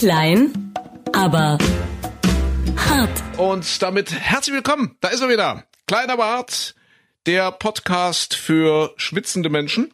Klein, aber hart. Und damit herzlich willkommen. Da ist er wieder. Kleiner Bart, der Podcast für schwitzende Menschen.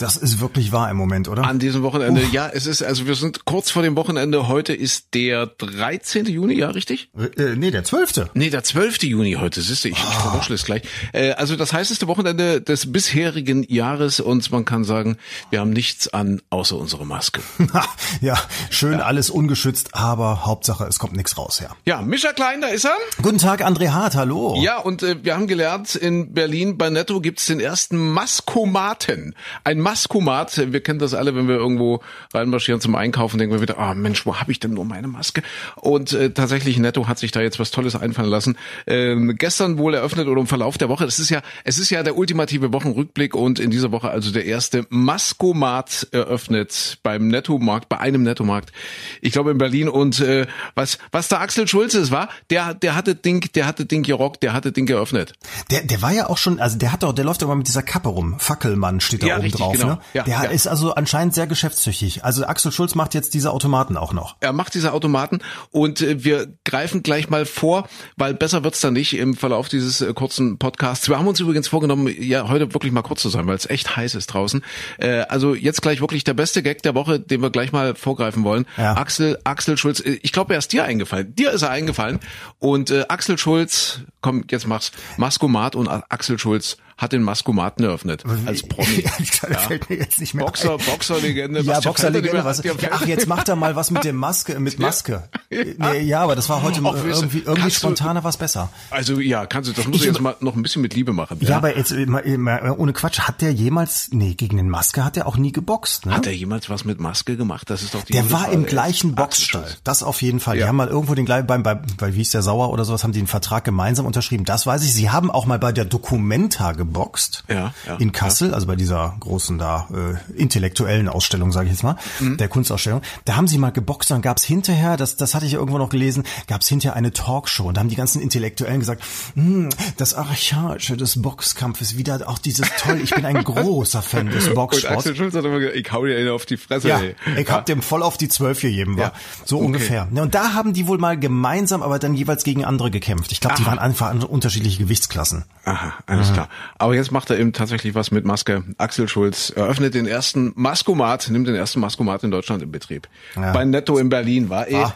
Das ist wirklich wahr im Moment, oder? An diesem Wochenende. Uff. Ja, es ist, also wir sind kurz vor dem Wochenende. Heute ist der 13. Juni, ja, richtig? Äh, nee, der 12. Nee, der 12. Juni heute. Siehst du, ich, oh. ich verwurschle es gleich. Äh, also das heißeste Wochenende des bisherigen Jahres und man kann sagen, wir haben nichts an, außer unsere Maske. ja, schön ja. alles ungeschützt, aber Hauptsache, es kommt nichts raus, ja. Ja, Mischa Klein, da ist er. Guten Tag, André Hart, hallo. Ja, und äh, wir haben gelernt, in Berlin bei Netto gibt's den ersten Maskomaten. Ein Maskomat, wir kennen das alle, wenn wir irgendwo reinmarschieren zum Einkaufen, denken wir wieder, ah oh Mensch, wo habe ich denn nur meine Maske? Und äh, tatsächlich Netto hat sich da jetzt was Tolles einfallen lassen. Ähm, gestern wohl eröffnet oder im Verlauf der Woche. Das ist ja, es ist ja der ultimative Wochenrückblick und in dieser Woche also der erste Maskomat eröffnet beim Nettomarkt, bei einem Nettomarkt. Ich glaube in Berlin und äh, was was da Axel Schulze ist, war, der der hatte Ding, der hatte Ding gerockt, der hatte Ding geöffnet. Der der war ja auch schon, also der hat doch, der läuft doch mal mit dieser Kappe rum. Fackelmann steht da ja, oben richtig, drauf. Genau. Ne? Ja, der ja. ist also anscheinend sehr geschäftstüchtig. Also Axel Schulz macht jetzt diese Automaten auch noch. Er macht diese Automaten und äh, wir greifen gleich mal vor, weil besser wird's dann nicht im Verlauf dieses äh, kurzen Podcasts. Wir haben uns übrigens vorgenommen, ja heute wirklich mal kurz zu sein, weil es echt heiß ist draußen. Äh, also jetzt gleich wirklich der beste Gag der Woche, den wir gleich mal vorgreifen wollen. Ja. Axel Axel Schulz, ich glaube, er ist dir eingefallen. Dir ist er eingefallen und äh, Axel Schulz, komm, jetzt mach's Maskomat und Axel Schulz hat den Maskomaten eröffnet als Promi. ja, ja. fällt mir jetzt nicht mehr Boxer, ein. Boxerlegende. Ja, Boxerlegende. Was, ach, jetzt macht er mal was mit dem Maske, mit Maske. Ja, nee, ja aber das war heute Ach, irgendwie, irgendwie spontaner was besser. Also ja, kannst du, das musst ich, du jetzt mal noch ein bisschen mit Liebe machen. Ja, ja aber jetzt ohne Quatsch, hat der jemals, nee, gegen den Maske hat er auch nie geboxt, ne? Hat er jemals was mit Maske gemacht? Das ist doch die Der war im gleichen Boxstall. Das auf jeden Fall. Die haben mal irgendwo den gleichen, beim, bei, bei Wie ist der Sauer oder sowas, haben die den Vertrag gemeinsam unterschrieben. Das weiß ich. Sie haben auch mal bei der Documenta geboxt. Ja ja, in Kassel, ja. also bei dieser großen da äh, intellektuellen Ausstellung, sage ich jetzt mal, mhm. der Kunstausstellung. Da haben sie mal geboxt, dann gab's hinterher, das, das hatte ich ja irgendwo noch gelesen, gab's hinterher eine Talkshow und da haben die ganzen Intellektuellen gesagt, hm, das Archaische des Boxkampfes, wieder auch dieses toll, ich bin ein großer Fan des Boxsports. Und Axel Schulz hat immer gesagt, ich hau dir auf die Fresse. Ja, ey. ich hab dem voll auf die Zwölf gegeben, war. So okay. ungefähr. Und da haben die wohl mal gemeinsam, aber dann jeweils gegen andere gekämpft. Ich glaube, die waren einfach unterschiedliche Gewichtsklassen. Aha, alles Aha. klar. Aber jetzt macht er eben tatsächlich was mit Maske. Axel Schulz eröffnet den ersten Maskomat, nimmt den ersten Maskomat in Deutschland in Betrieb. Ja. Bei Netto in Berlin war eh. Ah.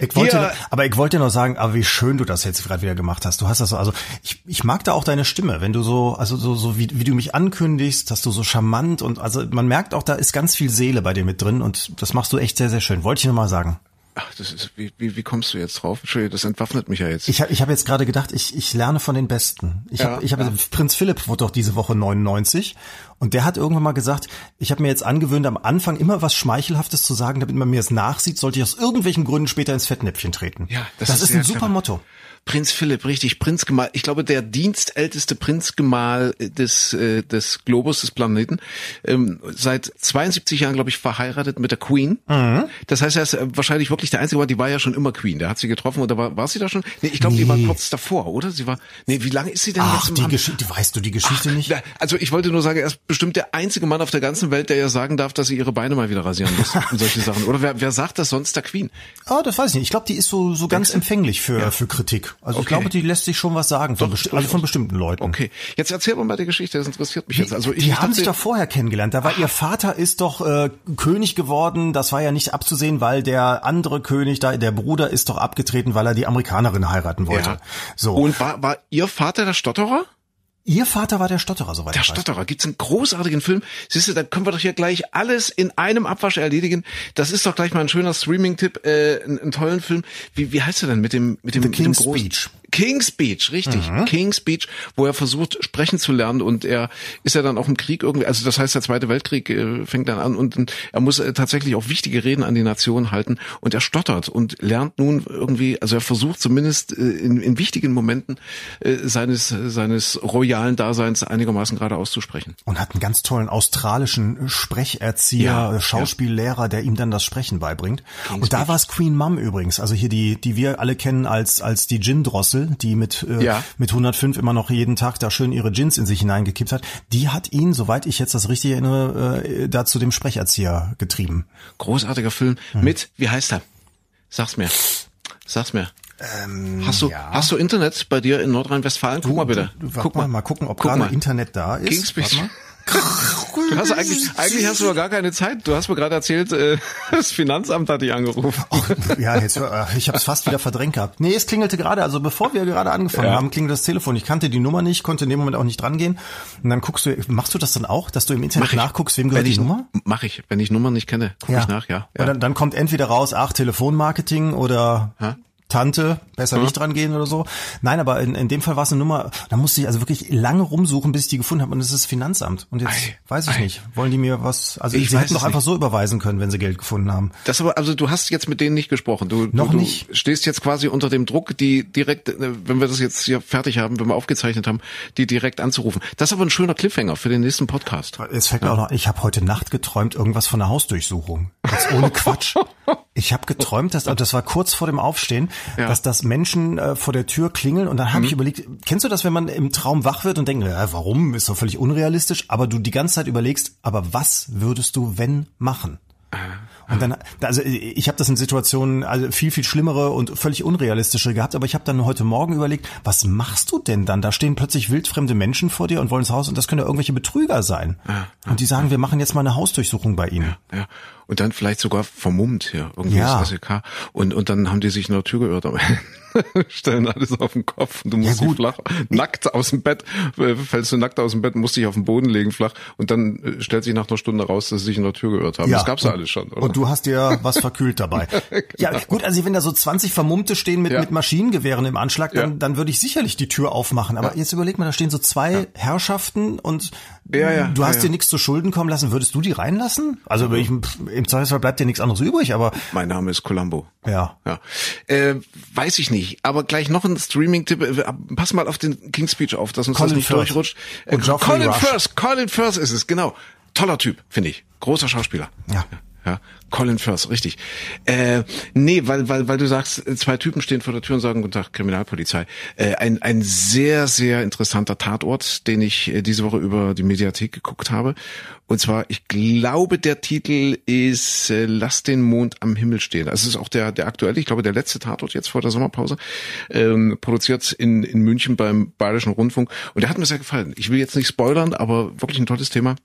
Ich wollte, Hier, aber ich wollte noch sagen, aber wie schön du das jetzt gerade wieder gemacht hast. Du hast das so, also ich, ich mag da auch deine Stimme, wenn du so, also so, so wie, wie du mich ankündigst, dass du so charmant und also man merkt auch, da ist ganz viel Seele bei dir mit drin und das machst du echt sehr, sehr schön. Wollte ich nur mal sagen. Ach, das ist, wie, wie, wie kommst du jetzt drauf? Entschuldigung, das entwaffnet mich ja jetzt. Ich habe ich hab jetzt gerade gedacht, ich, ich lerne von den Besten. Ich ja, habe, ich hab, ja. Prinz Philipp wurde doch diese Woche 99 und der hat irgendwann mal gesagt, ich habe mir jetzt angewöhnt, am Anfang immer was Schmeichelhaftes zu sagen, damit man mir es nachsieht, sollte ich aus irgendwelchen Gründen später ins Fettnäpfchen treten. Ja, das, das ist, ist ein super clever. Motto. Prinz Philipp, richtig, Prinzgemahl. Ich glaube, der dienstälteste Prinzgemahl des, äh, des Globus, des Planeten. Ähm, seit 72 Jahren, glaube ich, verheiratet mit der Queen. Mhm. Das heißt, er ist äh, wahrscheinlich wirklich der Einzige, die war ja schon immer Queen. Der hat sie getroffen oder war, war sie da schon? Nee, ich glaube, nee. die war kurz davor, oder? Sie war, nee, wie lange ist sie denn Ach, jetzt? Ach, die Geschichte, weißt du die Geschichte Ach, nicht? Also ich wollte nur sagen, er ist bestimmt der einzige Mann auf der ganzen Welt, der ja sagen darf, dass sie ihre Beine mal wieder rasieren muss und solche Sachen. Oder wer, wer sagt das sonst der Queen? Ah, das weiß ich nicht. Ich glaube, die ist so, so ganz empfänglich für, ja. für Kritik. Also okay. ich glaube, die lässt sich schon was sagen, von Doch, also von bestimmten Leuten. Okay, jetzt erzähl mal die Geschichte, das interessiert mich jetzt. Also ich, die haben sich doch vorher kennengelernt. Da war Ach. ihr Vater ist doch äh, König geworden. Das war ja nicht abzusehen, weil der andere König da, der Bruder ist doch abgetreten, weil er die Amerikanerin heiraten wollte. Ja. So. Und war, war ihr Vater der Stotterer? Ihr Vater war der Stotterer, soweit Der Stotterer. Gibt's einen großartigen Film. Siehst du, da können wir doch hier gleich alles in einem Abwasch erledigen. Das ist doch gleich mal ein schöner Streaming-Tipp, äh, einen, einen tollen Film. Wie, wie heißt er denn mit dem mit dem, The mit dem großen Speech. King's Speech, richtig. Mhm. King's Speech, wo er versucht, sprechen zu lernen und er ist ja dann auch im Krieg irgendwie, also das heißt, der Zweite Weltkrieg äh, fängt dann an und er muss äh, tatsächlich auch wichtige Reden an die Nation halten und er stottert und lernt nun irgendwie, also er versucht zumindest äh, in, in wichtigen Momenten äh, seines, seines royalen Daseins einigermaßen gerade auszusprechen. Und hat einen ganz tollen australischen Sprecherzieher, ja, Schauspiellehrer, ja. der ihm dann das Sprechen beibringt. King's und da war es Queen Mum übrigens, also hier die, die wir alle kennen als, als die Gin-Drossel Russell, die mit, äh, ja. mit 105 immer noch jeden Tag da schön ihre Gins in sich hineingekippt hat, die hat ihn, soweit ich jetzt das richtig erinnere, äh, da zu dem Sprecherzieher getrieben. Großartiger Film hm. mit, wie heißt er? Sag's mir. Sag's mir. Ähm, Hast du, ja. hast du Internet bei dir in Nordrhein-Westfalen? Guck mal bitte. Guck mal, mal gucken, ob Guck gerade mal. Internet da ist. Kingspeech. Du hast eigentlich, eigentlich hast du doch gar keine Zeit. Du hast mir gerade erzählt, äh, das Finanzamt hat dich angerufen. Ja, jetzt, äh, ich habe es fast wieder verdrängt gehabt. Nee, es klingelte gerade, also bevor wir gerade angefangen Ja. haben, klingelte das Telefon. Ich kannte die Nummer nicht, konnte in dem Moment auch nicht drangehen. Und dann guckst du, machst du das dann auch, dass du im Internet ich. nachguckst, wem gehört Wenn die ich, Nummer? Mach ich. Wenn ich Nummern nicht kenne, guck ich nach, ja. ja. Und dann, dann kommt entweder raus, ach, Telefonmarketing oder Ja. Tante, besser nicht dran gehen oder so. Nein, aber in, in dem Fall war es eine Nummer, da musste ich also wirklich lange rumsuchen, bis ich die gefunden habe und es ist Finanzamt. Und jetzt Ei, weiß ich ei. nicht, wollen die mir was, also Ich sie hätten doch einfach nicht. so überweisen können, wenn sie Geld gefunden haben. Das aber, also du hast jetzt mit denen nicht gesprochen. Du, Noch du, du nicht. stehst jetzt quasi unter dem Druck, die direkt, äh, wenn wir das jetzt hier fertig haben, wenn wir aufgezeichnet haben, die direkt anzurufen. Das ist aber ein schöner Cliffhanger für den nächsten Podcast. Es fällt mir auch noch, ich habe heute Nacht geträumt, irgendwas von einer Hausdurchsuchung. Jetzt ohne Quatsch. Ich habe geträumt, dass, das war kurz vor dem Aufstehen, Ja. dass das Menschen äh, vor der Tür klingeln und dann habe ich überlegt, kennst du das, wenn man im Traum wach wird und denkt, ja, warum, ist doch völlig unrealistisch, aber du die ganze Zeit überlegst, aber was würdest du, wenn, machen? Und dann, also ich habe das in Situationen also viel viel schlimmere und völlig unrealistische gehabt, aber ich habe dann heute Morgen überlegt, was machst du denn dann? Da stehen plötzlich wildfremde Menschen vor dir und wollen ins Haus und das können ja irgendwelche Betrüger sein. Und die sagen, wir machen jetzt mal eine Hausdurchsuchung bei ihnen. Ja. Und dann vielleicht sogar vermummt hier, irgendwie Ja. das SEK. Und, und dann haben die sich in der Tür geirrt. aber Stellen alles auf den Kopf und du musst Ja, dich gut. flach, nackt aus dem Bett, äh, fällst du nackt aus dem Bett, musst dich auf den Boden legen flach und dann äh, stellt sich nach einer Stunde raus, dass sie sich in der Tür geirrt haben. das gab's ja alles schon, oder? Und du hast dir was verkühlt dabei. Ja, gut, also wenn da so 20 Vermummte stehen mit, Ja. mit Maschinengewehren im Anschlag, dann, Ja. dann würde ich sicherlich die Tür aufmachen. Aber jetzt überleg mal, da stehen so zwei Herrschaften und Ja, ja, du hast ja, dir nichts zu Schulden kommen lassen. Würdest du die reinlassen? Also ich, im Zweifelsfall bleibt dir nichts anderes übrig, aber mein Name ist Columbo. ja. Ja, äh, weiß ich nicht. Aber gleich noch ein Streaming-Tipp. Äh, Pass mal auf den King's Speech auf, dass uns Colin das nicht Firth. durchrutscht. Äh, Colin Rush. Firth, Colin Firth ist es, genau. Toller Typ, finde ich. Großer Schauspieler. Ja. Ja, Colin Firth, richtig. Äh, nee, weil, weil, weil du sagst, zwei Typen stehen vor der Tür und sagen, guten Tag, Kriminalpolizei. Äh, ein, ein sehr, sehr interessanter Tatort, den ich äh, diese Woche über die Mediathek geguckt habe. Und zwar, ich glaube, der Titel ist äh, Lass den Mond am Himmel stehen. Das ist auch der, der aktuelle, ich glaube, der letzte Tatort jetzt vor der Sommerpause, ähm, produziert in, in München beim Bayerischen Rundfunk. Und der hat mir sehr gefallen. Ich will jetzt nicht spoilern, aber wirklich ein tolles Thema.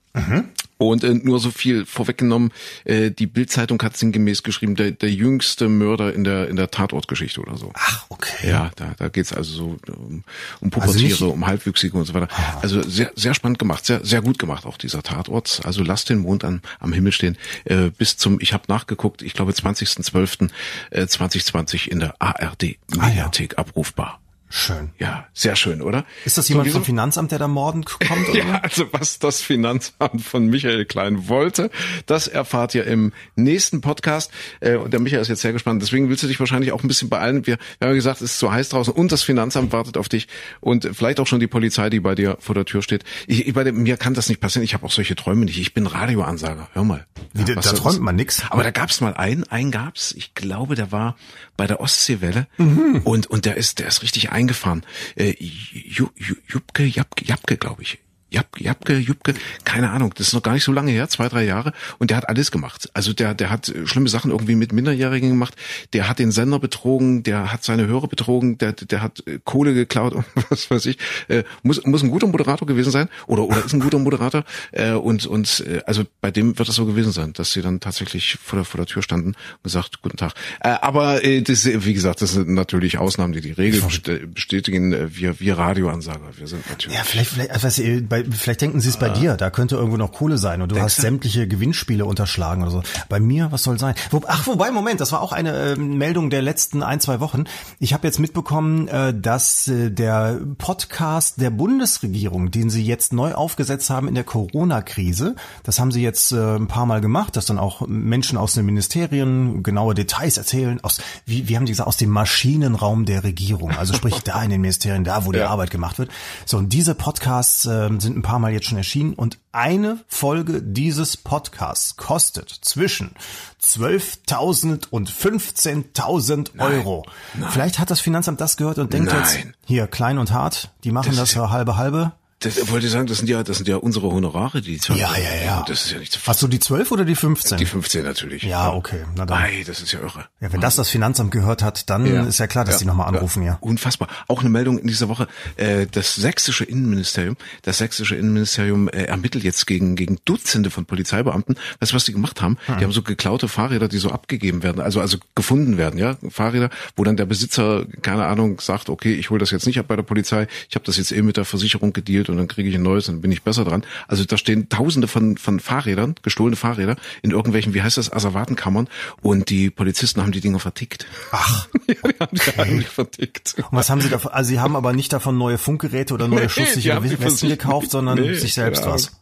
Und äh, nur so viel vorweggenommen, äh, die Bildzeitung hat sinngemäß geschrieben, der, der jüngste Mörder in der in der Tatortgeschichte oder so. Ach, okay. Ja, da, da geht's also so um, um Also Pubertiere, nicht- um Halbwüchsige und so weiter. Also sehr, sehr spannend gemacht, sehr, sehr gut gemacht auch dieser Tatort. Also lasst den Mond an, am Himmel stehen. Äh, bis zum, ich habe nachgeguckt, ich glaube 20.12. Äh, 2020 in der ARD Ah, Mediathek abrufbar. Schön. Ja, sehr schön, oder? Ist das jemand wie so- vom Finanzamt, der da morden kommt? Oder? Ja, also was das Finanzamt von Michael Klein wollte, das erfahrt ihr im nächsten Podcast. Äh, Und der Michael ist jetzt sehr gespannt. Deswegen willst du dich wahrscheinlich auch ein bisschen beeilen. Wir, wir haben ja gesagt, es ist zu heiß draußen und das Finanzamt wartet auf dich und vielleicht auch schon die Polizei, die bei dir vor der Tür steht. Ich, ich, bei dem, mir kann das nicht passieren. Ich habe auch solche Träume nicht. Ich bin Radioansager. Hör mal. Wie, da- da träumt man nix. Aber da gab's mal einen, einen gab's. Ich glaube, der war bei der Ostseewelle Mhm. und und der ist der ist richtig eingefahren. Äh, Ju- Ju- Jupke, Japke, Japke, glaube ich. Jap, Japke, Jupke, keine Ahnung, das ist noch gar nicht so lange her, zwei, drei Jahre. Und der hat alles gemacht. Also der, der hat äh, schlimme Sachen irgendwie mit Minderjährigen gemacht. Der hat den Sender betrogen, der hat seine Hörer betrogen, der, der hat äh, Kohle geklaut und was weiß ich. Äh, muss, muss ein guter Moderator gewesen sein oder, oder ist ein guter Moderator. Äh, und, und äh, also bei dem wird es so gewesen sein, dass sie dann tatsächlich vor der, vor der Tür standen und gesagt, guten Tag. Äh, aber äh, das, äh, wie gesagt, das sind natürlich Ausnahmen, die die Regel best- bestätigen. Wir, wir Radioansager, wir sind natürlich. Ja, vielleicht, vielleicht, also, bei, vielleicht denken sie es bei dir, da könnte irgendwo noch Kohle sein und du hast du? sämtliche Gewinnspiele unterschlagen oder so. Bei mir, was soll sein? Ach, wobei, Moment, das war auch eine äh, Meldung der letzten ein, zwei Wochen. Ich habe jetzt mitbekommen, äh, dass äh, der Podcast der Bundesregierung, den sie jetzt neu aufgesetzt haben in der Corona-Krise, das haben sie jetzt äh, ein paar Mal gemacht, dass dann auch Menschen aus den Ministerien genaue Details erzählen, aus, wie, wie haben die gesagt, aus dem Maschinenraum der Regierung, also sprich da in den Ministerien, da wo die Ja. Arbeit gemacht wird. So, und diese Podcasts ähm, sind ein paar Mal jetzt schon erschienen und eine Folge dieses Podcasts kostet zwischen 12.000 und 15.000 Euro. Vielleicht hat das Finanzamt das gehört und denkt Nein. jetzt, hier, klein und hart, die machen das, ja halbe halbe. Das wollte ich sagen, das sind ja, das sind ja unsere Honorare, die zahlen. Ja, ja, ja. Das ist ja nicht zu Hast du die 12 oder die 15? Die 15 natürlich. Ja, okay. Na dann. Ei, das ist ja irre. Ja, wenn das das Finanzamt gehört hat, dann ist ja klar, dass die nochmal anrufen, ja. Unfassbar. Auch eine Meldung in dieser Woche. Äh, das sächsische Innenministerium, das sächsische Innenministerium äh, ermittelt jetzt gegen, gegen Dutzende von Polizeibeamten. Weißt du, was die gemacht haben? Hm. Die haben so geklaute Fahrräder, die so abgegeben werden, also, also gefunden werden, ja. Fahrräder, wo dann der Besitzer, keine Ahnung, sagt, okay, ich hole das jetzt nicht ab bei der Polizei, ich habe das jetzt eh mit der Versicherung gedealt und dann kriege ich ein neues und bin ich besser dran. Also da stehen tausende von, von Fahrrädern, gestohlene Fahrräder, in irgendwelchen, wie heißt das, Asservatenkammern und die Polizisten haben die Dinger vertickt. Ach, ja, die haben die heimlich vertickt. und was haben sie davon? Also sie haben aber nicht davon neue Funkgeräte oder neue die schusssichere Westen gekauft, sondern Nee, sich selbst was.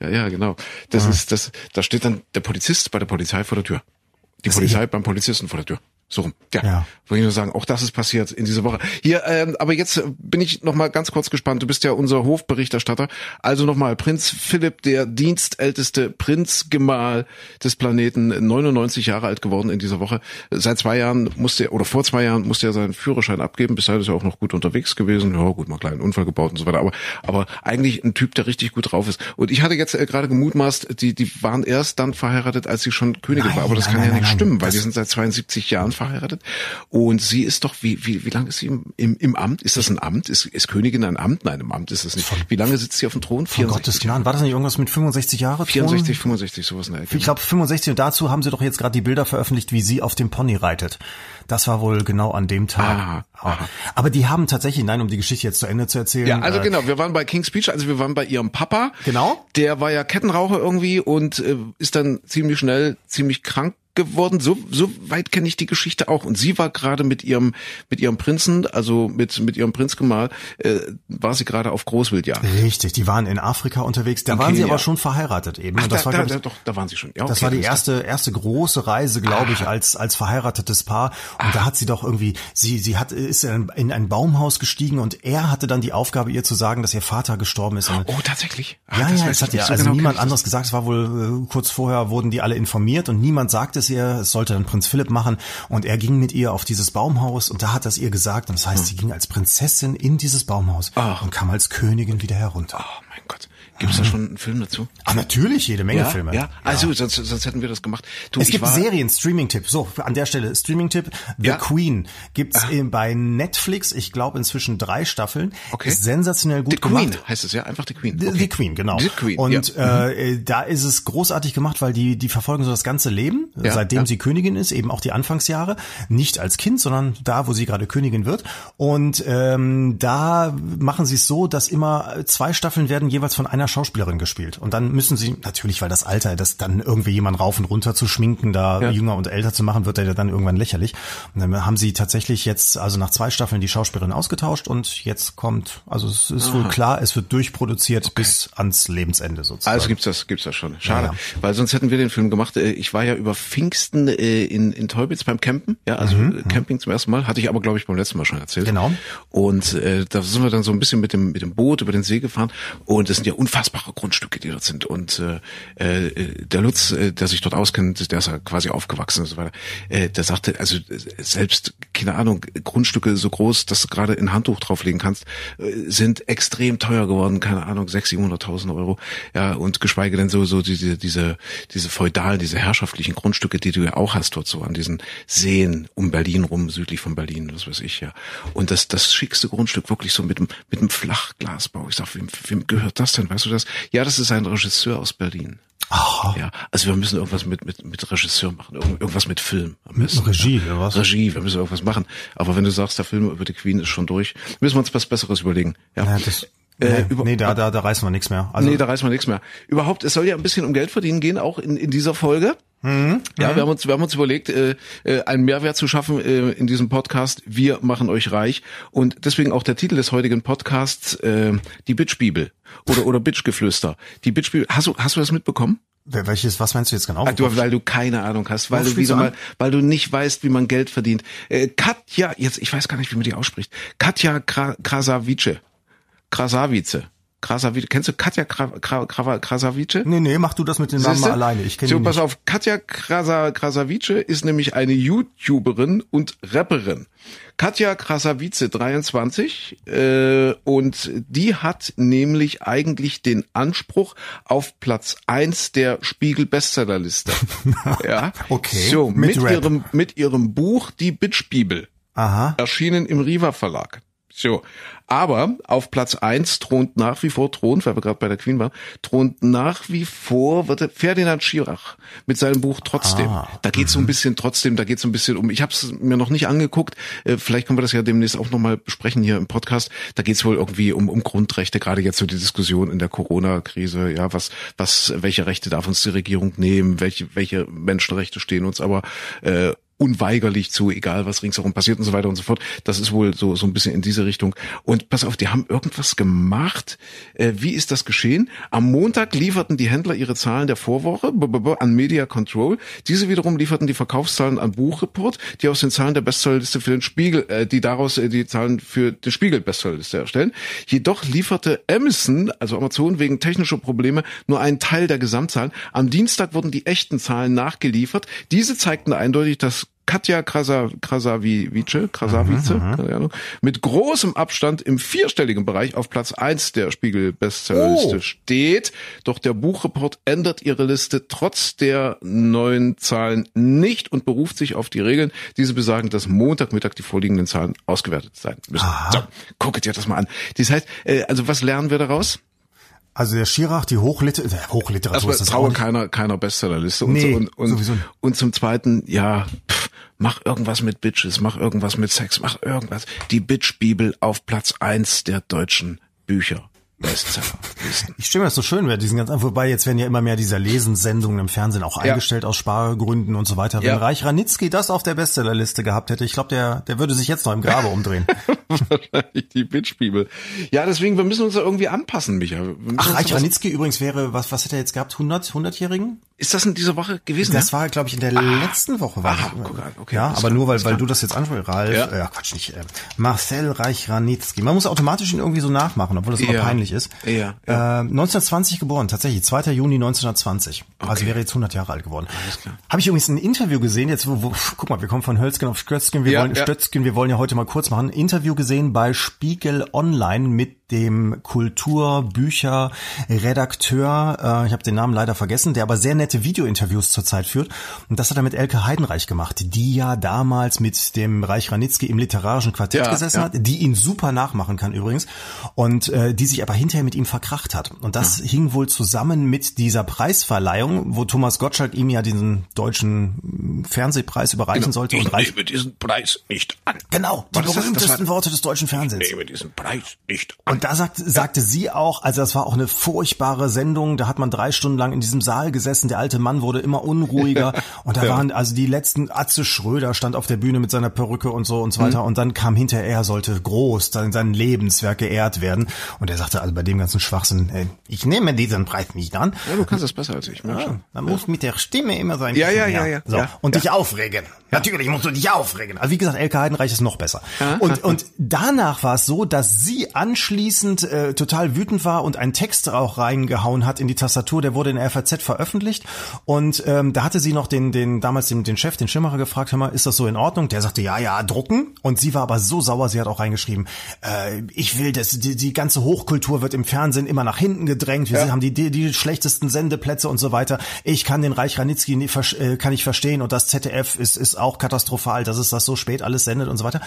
Ja, ja, genau. Das ist das. Da steht dann der Polizist bei der Polizei vor der Tür. Die Das Polizei beim Polizisten vor der Tür. So rum. Ja. Ja. Wollte ich nur sagen, auch das ist passiert in dieser Woche. Hier, ähm, aber jetzt äh, bin ich noch mal ganz kurz gespannt. Du bist ja unser Hofberichterstatter. Also noch mal Prinz Philipp, der dienstälteste Prinzgemahl des Planeten, 99 Jahre alt geworden in dieser Woche. Seit zwei Jahren musste er, oder vor zwei Jahren musste er seinen Führerschein abgeben. Bis dahin ist er auch noch gut unterwegs gewesen. Ja, gut, mal einen kleinen Unfall gebaut und so weiter. Aber, aber eigentlich ein Typ, der richtig gut drauf ist. Und ich hatte jetzt äh, gerade gemutmaßt, die, die waren erst dann verheiratet, als sie schon Königin Nein, war. Aber das nein, kann nein, ja nicht stimmen, weil die sind seit 72 Jahren verheiratet. Und sie ist doch, wie, wie, wie lange ist sie im, im, im Amt? Ist das ein Amt? Ist, ist Königin ein Amt? Nein, im Amt ist es nicht. Wie lange sitzt sie auf dem Thron? Von Gottes Gnaden. War das nicht irgendwas mit 65 Jahre? 64, 65, sowas in der Ecke. Ich glaube 65 und dazu haben sie doch jetzt gerade die Bilder veröffentlicht, wie sie auf dem Pony reitet. Das war wohl genau an dem Tag. Aha. Aber die haben tatsächlich, nein, um die Geschichte jetzt zu Ende zu erzählen. Ja, also äh, genau, wir waren bei King's Speech, also wir waren bei ihrem Papa. Genau. Der war ja Kettenraucher irgendwie und äh, ist dann ziemlich schnell ziemlich krank geworden. So, so weit kenne ich die Geschichte auch. Und sie war gerade mit ihrem, mit ihrem Prinzen, also mit, mit ihrem Prinzgemahl, äh, war sie gerade auf Großwildjagd. Richtig, die waren in Afrika unterwegs. Da In waren sie Kenia. aber schon verheiratet eben. Ach, und das da, war, da, ich, da, doch, da waren sie schon. Ja, Das okay, war die erste erste große Reise, glaube ich, als als verheiratetes Paar. Und da hat sie doch irgendwie, sie sie hat ist in in ein Baumhaus gestiegen und er hatte dann die Aufgabe, ihr zu sagen, dass ihr Vater gestorben ist. Und. Oh, tatsächlich? Ach, ja, das ja, es hat ja so also genau, niemand das anderes gesagt. Es war wohl äh, kurz vorher wurden die alle informiert und niemand sagte es ihr. Es sollte dann Prinz Philipp machen und er ging mit ihr auf dieses Baumhaus und da hat das ihr gesagt. Und das heißt, sie ging als Prinzessin in dieses Baumhaus. Ach. und kam als Königin wieder herunter. Oh. Gibt es da schon einen Film dazu? Ach, natürlich, jede Menge ja, Filme. Ja, also sonst, sonst hätten wir das gemacht. Du, Es gibt Serien, Streaming-Tipp. So, an der Stelle Streaming-Tipp. The Ja. Queen gibt's in, bei Netflix, ich glaube inzwischen drei Staffeln. Okay. Ist sensationell gut The Queen gemacht. heißt es ja, einfach The Queen. The, Okay. The Queen, genau. The Queen, und ja. äh, da ist es großartig gemacht, weil die die verfolgen so das ganze Leben, Ja, seitdem ja. sie Königin ist, eben auch die Anfangsjahre, nicht als Kind, sondern da, wo sie gerade Königin wird. Und ähm, da machen sie es so, dass immer zwei Staffeln werden jeweils von einer Schauspielerin gespielt. Und dann müssen sie natürlich, weil das Alter, das dann irgendwie jemand rauf und runter zu schminken, da Ja. jünger und älter zu machen, wird er ja dann irgendwann lächerlich. Und dann haben sie tatsächlich jetzt, also nach zwei Staffeln die Schauspielerin ausgetauscht und jetzt kommt, also es ist wohl klar, es wird durchproduziert bis ans Lebensende sozusagen. Also gibt's das, gibt's das schon. Schade, Ja, ja. weil sonst hätten wir den Film gemacht. Äh, Ich war ja über Pfingsten äh, in, in Teubitz beim Campen, ja, also äh, Camping zum ersten Mal, hatte ich aber glaube ich beim letzten Mal schon erzählt. Mhm, Genau. Und äh, da sind wir dann so ein bisschen mit dem mit dem Boot über den See gefahren und es sind ja unfassbare Grundstücke, die dort sind. Und äh, äh, der Lutz, äh, der sich dort auskennt, der ist ja quasi aufgewachsen und so weiter, äh, der sagte, also äh, selbst keine Ahnung, Grundstücke so groß, dass du gerade ein Handtuch drauflegen kannst, äh, sind extrem teuer geworden, keine Ahnung, 600.000, 700.000 Euro. Ja, und geschweige denn so, so diese, diese, diese feudalen, diese herrschaftlichen Grundstücke, die du ja auch hast dort so an diesen Seen um Berlin rum, südlich von Berlin, was weiß ich, ja. Und das, das schickste Grundstück wirklich so mit dem, mit dem Flachglasbau. Ich sag, wem, wem gehört das denn? Weißt du das? Ja, das ist ein Regisseur aus Berlin. Aha. Ja, also wir müssen irgendwas mit, mit, mit Regisseur machen, irgend- irgendwas mit Film. Am besten. Regie, oder was? Regie, wir müssen irgendwas machen. Aber wenn du sagst, der Film über die Queen ist schon durch, müssen wir uns was Besseres überlegen. Ja, Ja, das, nee, über- nee, da, da, da reißen wir nichts mehr. Also, nee, da reißt man nichts mehr. Überhaupt, es soll ja ein bisschen um Geld verdienen gehen, auch in, in dieser Folge. Mhm. Ja, wir haben uns, wir haben uns überlegt, äh, äh, einen Mehrwert zu schaffen äh, in diesem Podcast. Wir machen euch reich und deswegen auch der Titel des heutigen Podcasts: äh, die Bitch-Bibel oder oder Bitch-Geflüster. Die Bitch-Bibel. Hast du hast du das mitbekommen? Welches, was meinst du jetzt genau? Du, weil du keine Ahnung hast, weil Worauf du wieder mal, weil du nicht weißt, wie man Geld verdient. Äh, Katja, jetzt ich weiß gar nicht, wie man die ausspricht. Katja Kra Krasavice. Krasavice. Krasavice. Kennst du Katja Krasavice? Nee, nee, mach du das mit den Namen mal alleine. Ich kenne So, pass nicht. auf, Katja Krasa, Krasavice ist nämlich eine YouTuberin und Rapperin. Katja Krasavice, 23, äh, und die hat nämlich eigentlich den Anspruch auf Platz eins der Spiegel-Bestsellerliste. ja. Okay, So, mit mit, ihrem, mit ihrem Buch Die Bitch-Bibel Aha. erschienen im Riva Verlag. So, aber auf Platz eins thront nach wie vor, thront, weil wir gerade bei der Queen waren, thront nach wie vor Ferdinand Schirach mit seinem Buch Trotzdem. Ah, da geht es so ein bisschen trotzdem, da geht es so ein bisschen um, ich habe es mir noch nicht angeguckt, äh, vielleicht können wir das ja demnächst auch nochmal besprechen hier im Podcast. Da geht es wohl irgendwie um, um Grundrechte, gerade jetzt so die Diskussion in der Corona-Krise, ja, was, was, welche Rechte darf uns die Regierung nehmen, welche, welche Menschenrechte stehen uns aber äh, unweigerlich zu, egal was ringsherum passiert und so weiter und so fort. Das ist wohl so so ein bisschen in diese Richtung. Und pass auf, die haben irgendwas gemacht. Äh, wie ist das geschehen? Am Montag lieferten die Händler ihre Zahlen der Vorwoche an Media Control. Diese wiederum lieferten die Verkaufszahlen an Buchreport, die aus den Zahlen der Bestsellerliste für den Spiegel, äh, die daraus äh, die Zahlen für den Spiegel Bestsellerliste erstellen. Jedoch lieferte Amazon, also Amazon wegen technischer Probleme, nur einen Teil der Gesamtzahlen. Am Dienstag wurden die echten Zahlen nachgeliefert. Diese zeigten eindeutig, dass Katja Krasa, Krasavice, Krasavice, keine Ahnung, mit großem Abstand im vierstelligen Bereich auf Platz eins der Spiegel-Bestsellerliste Oh. steht. Doch der Buchreport ändert ihre Liste trotz der neuen Zahlen nicht und beruft sich auf die Regeln. Diese besagen, dass Montagmittag die vorliegenden Zahlen ausgewertet sein müssen. So, guckt dir das mal an. Das heißt, äh, also was lernen wir daraus? Also der Schirach, die Hochliter äh, Hochliteratur Erstmal ist das traue keiner, keiner Bestsellerliste. Und, Nee, so, und, und, nicht. und zum Zweiten, ja, pff, mach irgendwas mit Bitches, mach irgendwas mit Sex, mach irgendwas. Die Bitch-Bibel auf Platz eins der deutschen Bücher. Bestsellerlisten. Ich mir das so schön, wer diesen ganzen, wobei jetzt werden ja immer mehr dieser Lesensendungen im Fernsehen auch Ja. eingestellt aus Spargründen und so weiter. Wenn Ja. Reich Ranitzky das auf der Bestsellerliste gehabt hätte, ich glaube, der, der würde sich jetzt noch im Grabe umdrehen. Wahrscheinlich die Bitch-Bibel. Ja, deswegen, wir müssen uns da irgendwie anpassen, Micha. Ach, Reich Ranitzky übrigens wäre, was, was hätte er jetzt gehabt? 100, 100-Jährigen? Ist das in dieser Woche gewesen? Das ja? war, glaube ich, in der letzten Woche. War das. guck okay, ja, aber klar, nur weil, weil du das jetzt ansprichst, Ralf. Ja. Äh, ja, Quatsch nicht. Äh, Marcel Reich Ranitzky. Man muss automatisch ihn irgendwie so nachmachen, obwohl das immer Ja. peinlich ist. Ja, Äh, 1920 geboren, tatsächlich, 2. Juni 1920. Also wäre jetzt 100 Jahre alt geworden. Habe ich übrigens ein Interview gesehen, jetzt wo, wo guck mal, wir kommen von Hölzgen auf Stötzgen, wir wollen. Stötzgen, wir wollen ja heute mal kurz machen. Interview gesehen bei Spiegel Online mit dem Kulturbücher-Redakteur, äh, ich habe den Namen leider vergessen, der aber sehr nette Videointerviews zurzeit führt. Und das hat er mit Elke Heidenreich gemacht, die ja damals mit dem Reich Ranitzky im literarischen Quartett Ja, gesessen ja. hat, die ihn super nachmachen kann übrigens und äh, die sich aber hinterher mit ihm verkracht hat. Und das hing wohl zusammen mit dieser Preisverleihung, wo Thomas Gottschalk ihm ja diesen deutschen Fernsehpreis überreichen sollte. Ich Und nehme diesen Preis nicht an. genau, die berühmtesten war- Worte des deutschen Fernsehens. Ich nehme diesen Preis nicht an. Und da sagt, sagte sie auch, also das war auch eine furchtbare Sendung, da hat man drei Stunden lang in diesem Saal gesessen, der alte Mann wurde immer unruhiger und da Ja. waren also die letzten, Atze Schröder stand auf der Bühne mit seiner Perücke und so und so weiter und dann kam hinterher, er sollte groß, sein, sein Lebenswerk geehrt werden und er sagte also bei dem ganzen Schwachsinn, ey, ich nehme diesen Preis nicht an, Ja, du kannst das besser als ich. schon. man muss mit der Stimme immer sein. Ja, ja, ja, ja. So. Ja. Und dich aufregen. Natürlich musst du dich aufregen. Also wie gesagt, Elke Heidenreich ist noch besser. Und, und danach war es so, dass sie anschließend äh, total wütend war und einen Text auch reingehauen hat in die Tastatur. Der wurde in der FAZ veröffentlicht. Und ähm, da hatte sie noch den, den damals den, den Chef, den Schimmerer, gefragt, hör mal, ist das so in Ordnung? Der sagte, ja, ja, drucken. Und sie war aber so sauer, sie hat auch reingeschrieben, äh, ich will, dass die, die ganze Hochkultur wird im Fernsehen immer nach hinten gedrängt. Wir haben die, die, die schlechtesten Sendeplätze und so weiter. Ich kann den Reich Ranitzky nie, versch- äh, kann ich verstehen und das ZDF ist, ist auch katastrophal, dass es das so spät alles sendet und so weiter.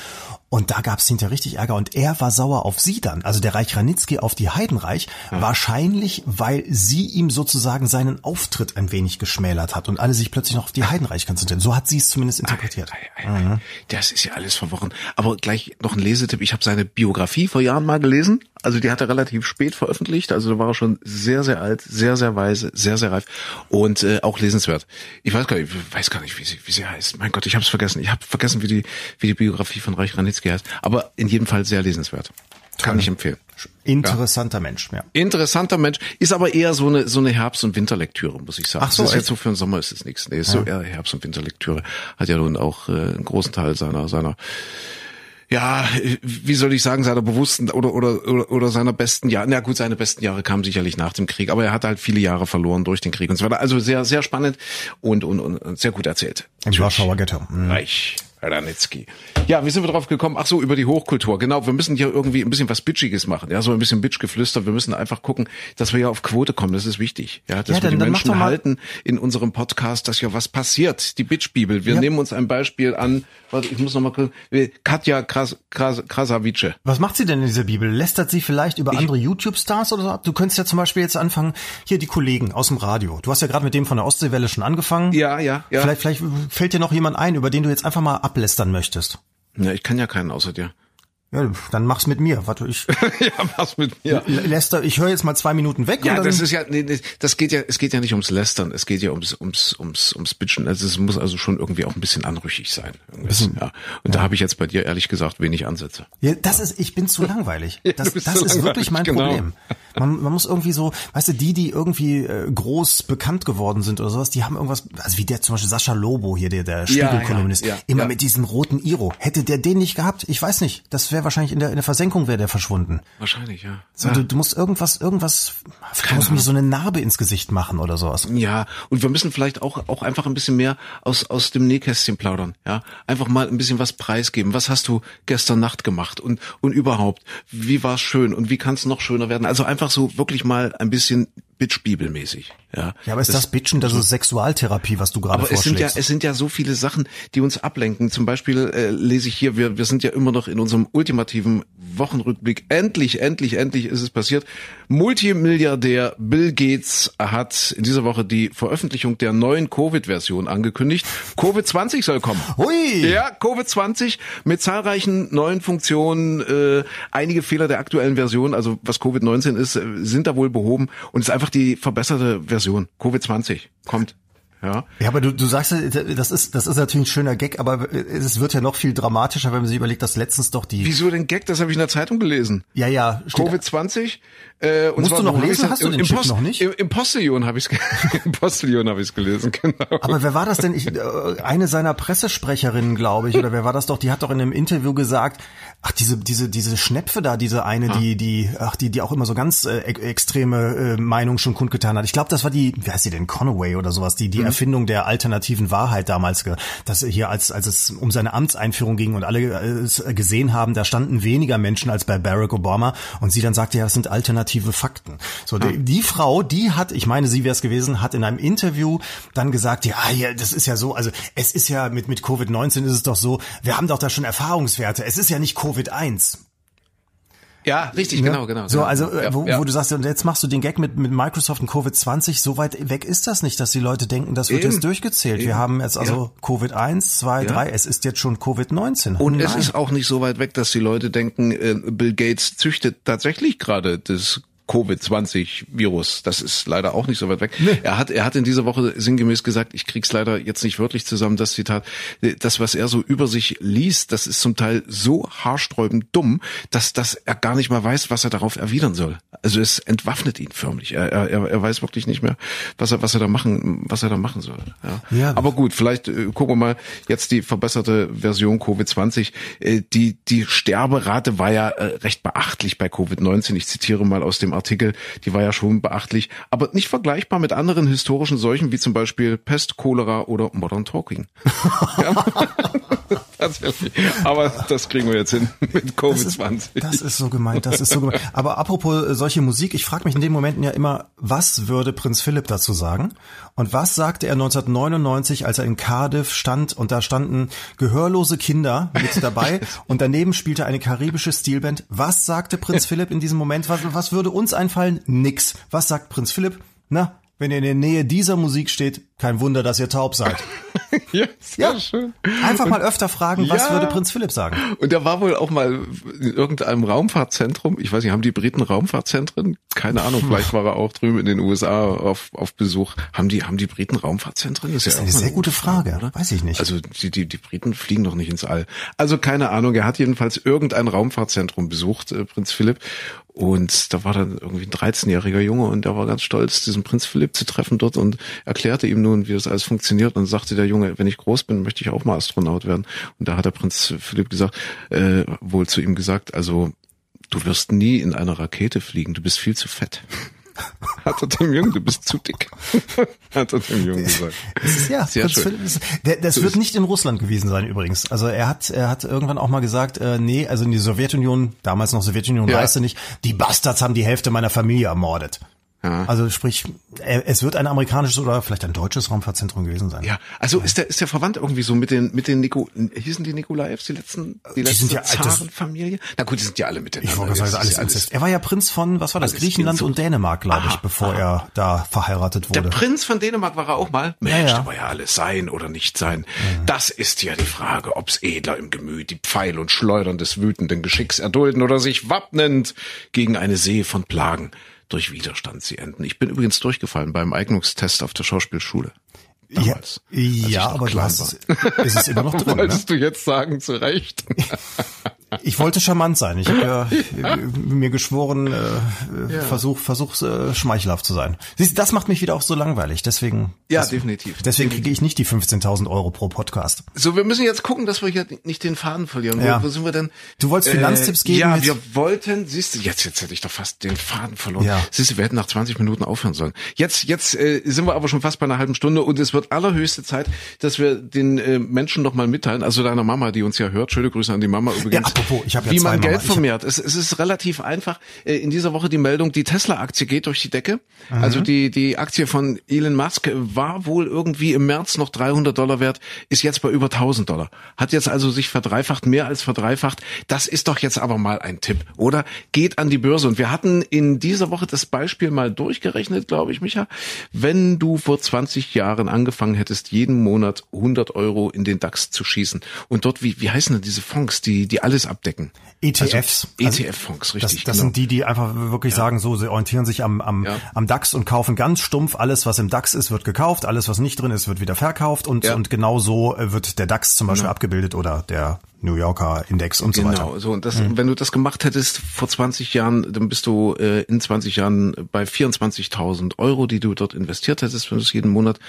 Und da gab es hinterher richtig Ärger und er war sauer auf sie dann, also der Reich Ranitzky auf die Heidenreich, wahrscheinlich, weil sie ihm sozusagen seinen Auftritt ein wenig geschmälert hat und alle sich plötzlich noch auf die Heidenreich konzentrieren. So hat sie es zumindest interpretiert. Ei, ei, ei. Das ist ja alles verworren. Aber gleich noch ein Lesetipp. Ich habe seine Biografie vor Jahren mal gelesen. Also die hat er relativ spät veröffentlicht. Also da war er schon sehr, sehr alt, sehr, sehr weise, sehr, sehr reif und äh, auch lesenswert. Ich weiß gar nicht, ich weiß gar nicht, wie sie, wie sie heißt. Mein Gott, ich habe es vergessen. Ich habe vergessen, wie die, wie die Biografie von Reich Ranitzky heißt. Aber in jedem Fall sehr lesenswert. Kann ich empfehlen. Interessanter Mensch, ja. Interessanter Mensch, ist aber eher so eine so eine Herbst- und Winterlektüre, muss ich sagen. Ach so, das ist echt? jetzt so für den Sommer ist es nichts. Nee, ist so eher Herbst- und Winterlektüre. Hat ja nun auch äh, einen großen Teil seiner seiner ja, wie soll ich sagen, seiner bewussten oder, oder, oder, oder seiner besten Jahre. Na gut, seine besten Jahre kamen sicherlich nach dem Krieg, aber er hat halt viele Jahre verloren durch den Krieg und so weiter. Also sehr, sehr spannend und, und, und sehr gut erzählt. Im Warschauer Ghetto. Mhm. Reich. Ranitzky. Ja, wie sind wir drauf gekommen? Ach so, über die Hochkultur. Genau, wir müssen hier irgendwie ein bisschen was Bitchiges machen. Ja, so ein bisschen Bitchgeflüster. Wir müssen einfach gucken, dass wir ja auf Quote kommen. Das ist wichtig. Ja, dass Ja, wir dann- die dann Menschen halten in unserem Podcast, dass ja was passiert. Die Bitch-Bibel. Wir Ja. nehmen uns ein Beispiel an. Warte, ich muss noch mal kurz. Katja Kras, Kras, Krasavice. Was macht sie denn in dieser Bibel? Lästert sie vielleicht über andere YouTube-Stars oder so ab? Du könntest ja zum Beispiel jetzt anfangen, hier die Kollegen aus dem Radio. Du hast ja gerade mit dem von der Ostseewelle schon angefangen. Ja, ja, ja. Vielleicht, vielleicht fällt dir noch jemand ein, über den du jetzt einfach mal ablästern möchtest. Ja, ich kann ja keinen außer dir. Ja, dann mach's mit mir. Warte, ich ja, was mit mir? Lester, ich höre jetzt mal zwei Minuten weg. Ja, und dann, das ist ja, nee, nee, das geht ja, es geht ja nicht ums Lästern, es geht ja ums, ums, ums, ums Bitchen. Also es muss also schon irgendwie auch ein bisschen anrüchig sein. Irgendwas, ja. Und da habe ich jetzt bei dir ehrlich gesagt wenig Ansätze. Ja, das ist, ich bin zu langweilig. Ja, Das, das ist wirklich mein langweilig, genau. Problem. Man, man muss irgendwie so, weißt du, die, die irgendwie äh, groß bekannt geworden sind oder sowas, die haben irgendwas, also wie der zum Beispiel Sascha Lobo hier, der, der Spiegelkolumnist, ja, ja, immer ja. mit diesem roten Iro. Hätte der den nicht gehabt, ich weiß nicht, das wäre wahrscheinlich in der, in der Versenkung wäre der verschwunden. Wahrscheinlich, ja. So, du, du musst irgendwas, irgendwas, du musst mir so eine Narbe ins Gesicht machen oder sowas. Ja, und wir müssen vielleicht auch, auch einfach ein bisschen mehr aus, aus dem Nähkästchen plaudern, ja. Einfach mal ein bisschen was preisgeben. Was hast du gestern Nacht gemacht? Und, und überhaupt, wie war's schön? Und wie kann es noch schöner werden? Also einfach so wirklich mal ein bisschen Bitch-Bibelmäßig, ja. Ja, aber ist das, Bitchen, das ist Sexualtherapie, was du gerade Aber es sind ja, vorschlägst. es sind ja so viele Sachen, die uns ablenken. Zum Beispiel äh, lese ich hier, wir, wir sind ja immer noch in unserem ultimativen Wochenrückblick. Endlich, endlich, endlich ist es passiert. Multimilliardär Bill Gates hat in dieser Woche die Veröffentlichung der neuen Covid-Version angekündigt. Covid-20 soll kommen. Hui! Ja, Covid-20 mit zahlreichen neuen Funktionen. Äh, einige Fehler der aktuellen Version, also was Covid-19 ist, äh, sind da wohl behoben und es ist einfach die verbesserte Version. Covid-20 kommt. Ja. Ja, aber du, du sagst, das ist, das ist natürlich ein schöner Gag, aber es wird ja noch viel dramatischer, wenn man sich überlegt, dass letztens doch die, Wieso den Gag? Das habe ich in der Zeitung gelesen. ja, ja, steht, Covid-20. Äh, und Musst du noch lesen? Hast du den Chip noch nicht? Im, im Postillon habe ich es im Postillon habe ich es gelesen, genau. aber wer war das denn? Ich, äh, eine seiner Pressesprecherinnen, glaube ich, oder wer war das doch? Die hat doch in einem Interview gesagt, ach diese diese diese Schnepfe da, diese eine, Ah. die die ach die die auch immer so ganz äh, extreme äh, Meinung schon kundgetan hat. Ich glaube, das war die, wie heißt sie denn, Conaway oder sowas, die Mhm. die Erfindung der alternativen Wahrheit damals, dass hier als als es um seine Amtseinführung ging und alle äh, es gesehen haben, da standen weniger Menschen als bei Barack Obama und sie dann sagte, ja, das sind alternative Fakten. So die, die Frau, die hat, ich meine, sie wäre es gewesen, hat in einem Interview dann gesagt, ja, ja, das ist ja so, also es ist ja mit mit Covid-19 ist es doch so, wir haben doch da schon Erfahrungswerte. Es ist ja nicht Covid-1. Ja, richtig, genau, genau. So, genau. also äh, ja, wo, ja. wo du sagst, und jetzt machst du den Gag mit, mit Microsoft und Covid-20, so weit weg ist das nicht, dass die Leute denken, das wird Eben. jetzt durchgezählt. Wir Eben. haben jetzt also Covid-1, 2, Ja. 3, es ist jetzt schon Covid-19. Und es Nein. ist auch nicht so weit weg, dass die Leute denken, äh, Bill Gates züchtet tatsächlich gerade das Covid-20-Virus. Das ist leider auch nicht so weit weg. Er hat, er hat in dieser Woche sinngemäß gesagt, ich krieg's leider jetzt nicht wörtlich zusammen, das Zitat, das, was er so über sich liest, das ist zum Teil so haarsträubend dumm, dass, dass er gar nicht mal weiß, was er darauf erwidern soll. Also es entwaffnet ihn förmlich. Er, er, er weiß wirklich nicht mehr, was er, was er da machen, was er da machen soll. Ja. Ja. Aber gut, vielleicht äh, gucken wir mal jetzt die verbesserte Version Covid-20. Äh, die, die Sterberate war ja äh, recht beachtlich bei Covid-19. Ich zitiere mal aus dem Artikel, die war ja schon beachtlich, aber nicht vergleichbar mit anderen historischen Seuchen wie zum Beispiel Pest, Cholera oder Modern Talking. ja. Tatsächlich. Aber das kriegen wir jetzt hin mit Das ist, Covid-20. das ist so gemeint, das ist so gemeint. Aber apropos äh, solche Musik, ich frage mich in den Momenten ja immer, was würde Prinz Philipp dazu sagen? Und was sagte er 1999, als er in Cardiff stand und da standen gehörlose Kinder mit dabei und daneben spielte eine karibische Stilband? Was sagte Prinz Philipp in diesem Moment? Was, was würde uns einfallen? Nix. Was sagt Prinz Philipp? Na, wenn ihr in der Nähe dieser Musik steht, kein Wunder, dass ihr taub seid. ja, sehr Ja. schön. Einfach mal öfter fragen, was Ja. würde Prinz Philipp sagen? Und er war wohl auch mal in irgendeinem Raumfahrtzentrum. Ich weiß nicht, haben die Briten Raumfahrtzentren? Keine Ahnung, vielleicht war er auch drüben in den USA auf, auf Besuch. Haben die, haben die Briten Raumfahrtzentren? Das ist, Das ja ist auch eine sehr gute Frage, weiß ich nicht. Also die, die, die Briten fliegen doch nicht ins All. Also keine Ahnung, er hat jedenfalls irgendein Raumfahrtzentrum besucht, äh, Prinz Philipp. Und da war dann irgendwie ein 13-jähriger Junge und der war ganz stolz, diesen Prinz Philipp zu treffen dort und erklärte ihm nun, wie das alles funktioniert. Und sagte der Junge, wenn ich groß bin, möchte ich auch mal Astronaut werden. Und da hat der Prinz Philipp gesagt, äh, wohl zu ihm gesagt, also du wirst nie in einer Rakete fliegen, du bist viel zu fett. Hat er dem Jungen, du bist zu dick. Hat er dem Jungen gesagt. Das ist, ja, Sehr schön. Der, das So wird nicht in Russland gewesen sein übrigens. Also er hat, er hat irgendwann auch mal gesagt, äh, nee, also in die Sowjetunion, damals noch Sowjetunion, Ja. reiste nicht, die Bastards haben die Hälfte meiner Familie ermordet. Ja. Also sprich, äh, es wird ein amerikanisches oder vielleicht ein deutsches Raumfahrtzentrum gewesen sein. Ja, also ist der ist der verwandt irgendwie so mit den mit den Nico hießen die Nikolaevs die letzten die, letzte sind ja- Zarenfamilie? Na gut, die sind ja alle miteinander. Ich wollte sagen, alles ja Inzest. Er war ja Prinz von, was war das, alles Griechenland und Dänemark, glaube ich, Aha, bevor er da verheiratet Der wurde. Prinz von Dänemark war er auch mal. Mensch, Ja, ja. da war ja alles sein oder nicht sein. Das ist ja die Frage, ob's edler im Gemüt, die Pfeil und Schleudern des wütenden Geschicks erdulden oder sich wappnend gegen eine See von Plagen durch Widerstand sie enden. Ich bin übrigens durchgefallen beim Eignungstest auf der Schauspielschule. Ja, Damals, ja noch aber du hast es, ist immer noch drin. Ne? Wolltest du jetzt sagen, zu Recht? Ich wollte charmant sein. Ich habe ja äh, mir geschworen, äh, versuch, versuch äh, schmeichelhaft zu sein. Siehst, du, das macht mich wieder auch so langweilig. Deswegen, Ja, das, definitiv. Deswegen kriege ich nicht die 15.000 Euro pro Podcast. So, wir müssen jetzt gucken, dass wir hier nicht den Faden verlieren. Ja. Wo, wo sind wir denn? Du wolltest Finanztipps geben Ja, wir wollten, siehst du, jetzt, jetzt hätte ich doch fast den Faden verloren. Ja. Siehst du, wir hätten nach 20 Minuten aufhören sollen. Jetzt, jetzt äh, sind wir aber schon fast bei einer halben Stunde und es wird allerhöchste Zeit, dass wir den äh, Menschen noch mal mitteilen, also deiner Mama, die uns ja hört, schöne Grüße an die Mama übrigens. Ja, apropos, ich hab ja Wie man Geld vermehrt. Es, es ist relativ einfach. Äh, in dieser Woche die Meldung, die Tesla-Aktie geht durch die Decke. Mhm. Also die, die Aktie von Elon Musk war wohl irgendwie im März noch 300 Dollar wert, ist jetzt bei über 1000 Dollar. Hat jetzt also sich verdreifacht, mehr als verdreifacht. Das ist doch jetzt aber mal ein Tipp, oder? Geht an die Börse. Und wir hatten in dieser Woche das Beispiel mal durchgerechnet, glaube ich, Micha. Wenn du vor 20 Jahren angefangen hättest, jeden Monat 100 Euro in den DAX zu schießen und dort, wie, wie heißen denn diese Fonds, die, die alles abdecken? ETFs. Also ETF-Fonds, richtig. Das, das genau. sind die, die einfach wirklich sagen, so, sie orientieren sich am, am, Ja. am DAX und kaufen ganz stumpf. Alles, was im DAX ist, wird gekauft. Alles, was nicht drin ist, wird wieder verkauft. Und, Ja. und genau so äh, wird der DAX zum Beispiel abgebildet oder der New Yorker Index und so weiter. Genau, so und das, wenn du das gemacht hättest vor 20 Jahren, dann bist du äh, in 20 Jahren bei 24.000 Euro, die du dort investiert hättest, wenn du es jeden Monat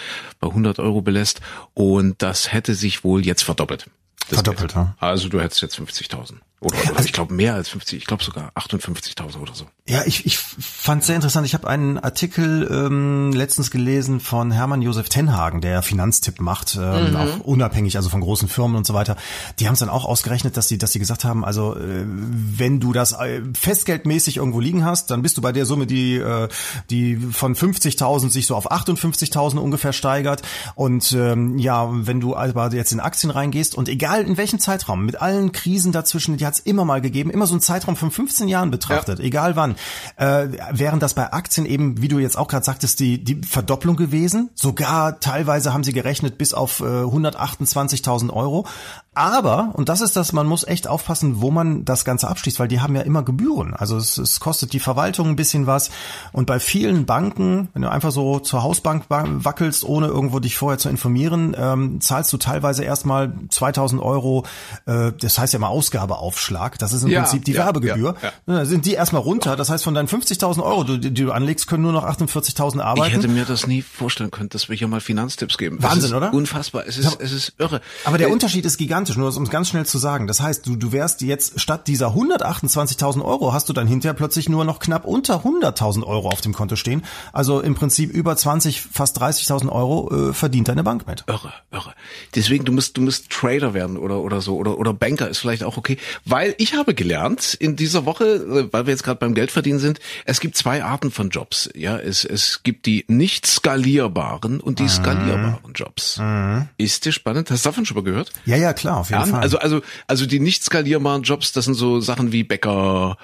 bei 100 Euro belässt und das hätte sich wohl jetzt verdoppelt. Das Verdoppelt, ja. Also du hättest jetzt 50.000 oder, oder ich glaube mehr als 50, ich glaube sogar 58.000 oder so. Ja, ich, ich fand sehr interessant. Ich habe einen Artikel ähm, letztens gelesen von Hermann Josef Tenhagen, der Finanztipp macht, ähm, auch unabhängig, also von großen Firmen und so weiter. Die haben es dann auch ausgerechnet, dass sie, dass sie gesagt haben, also äh, wenn du das äh, festgeldmäßig irgendwo liegen hast, dann bist du bei der Summe, die äh, die von 50.000 sich so auf 58.000 ungefähr steigert. Und ähm, ja, wenn du aber jetzt in Aktien reingehst und egal in welchem Zeitraum, mit allen Krisen dazwischen, die hat es immer mal gegeben, immer so ein Zeitraum von 15 Jahren betrachtet, egal wann, äh, wären das bei Aktien eben, wie du jetzt auch gerade sagtest, die, die Verdopplung gewesen. Sogar teilweise haben sie gerechnet bis auf äh, 128.000 Euro. Aber, und das ist das, man muss echt aufpassen, wo man das Ganze abschließt, weil die haben ja immer Gebühren. Also es, es kostet die Verwaltung ein bisschen was. Und bei vielen Banken, wenn du einfach so zur Hausbank wa- wackelst, ohne irgendwo dich vorher zu informieren, ähm, zahlst du teilweise erstmal 2000 Euro, äh, das heißt ja mal Ausgabeaufschlag. Das ist im Ja, Prinzip die ja, Werbegebühr. ja, Da sind die erstmal runter. Das heißt, von deinen 50.000 Euro, die, die du anlegst, können nur noch 48.000 Ich arbeiten. hätte mir das nie vorstellen können, dass wir hier mal Finanztipps geben. Wahnsinn, oder? Unfassbar. Es ist, es ist irre. Aber der Äh, Unterschied ist gigantisch, nur um es ganz schnell zu sagen. Das heißt, du, du wärst jetzt statt dieser 128.000 Euro hast du dann hinterher plötzlich nur noch knapp unter 100.000 Euro auf dem Konto stehen. Also im Prinzip über 20, fast 30.000 Euro äh, verdient deine Bank mit. Irre, irre. Deswegen, du musst, du musst Trader werden oder, oder so, oder, oder Banker ist vielleicht auch okay. Weil ich habe gelernt in dieser Woche, äh, weil wir jetzt gerade beim Geldverdienen sind, es gibt zwei Arten von Jobs. Ja, es, es gibt die nicht skalierbaren und die skalierbaren Jobs. Ist dir spannend? Hast du davon schon mal gehört? Ja, ja, klar, auf jeden Ja, Fall. also, also, also die nicht skalierbaren Jobs, das sind so Sachen wie Bäcker,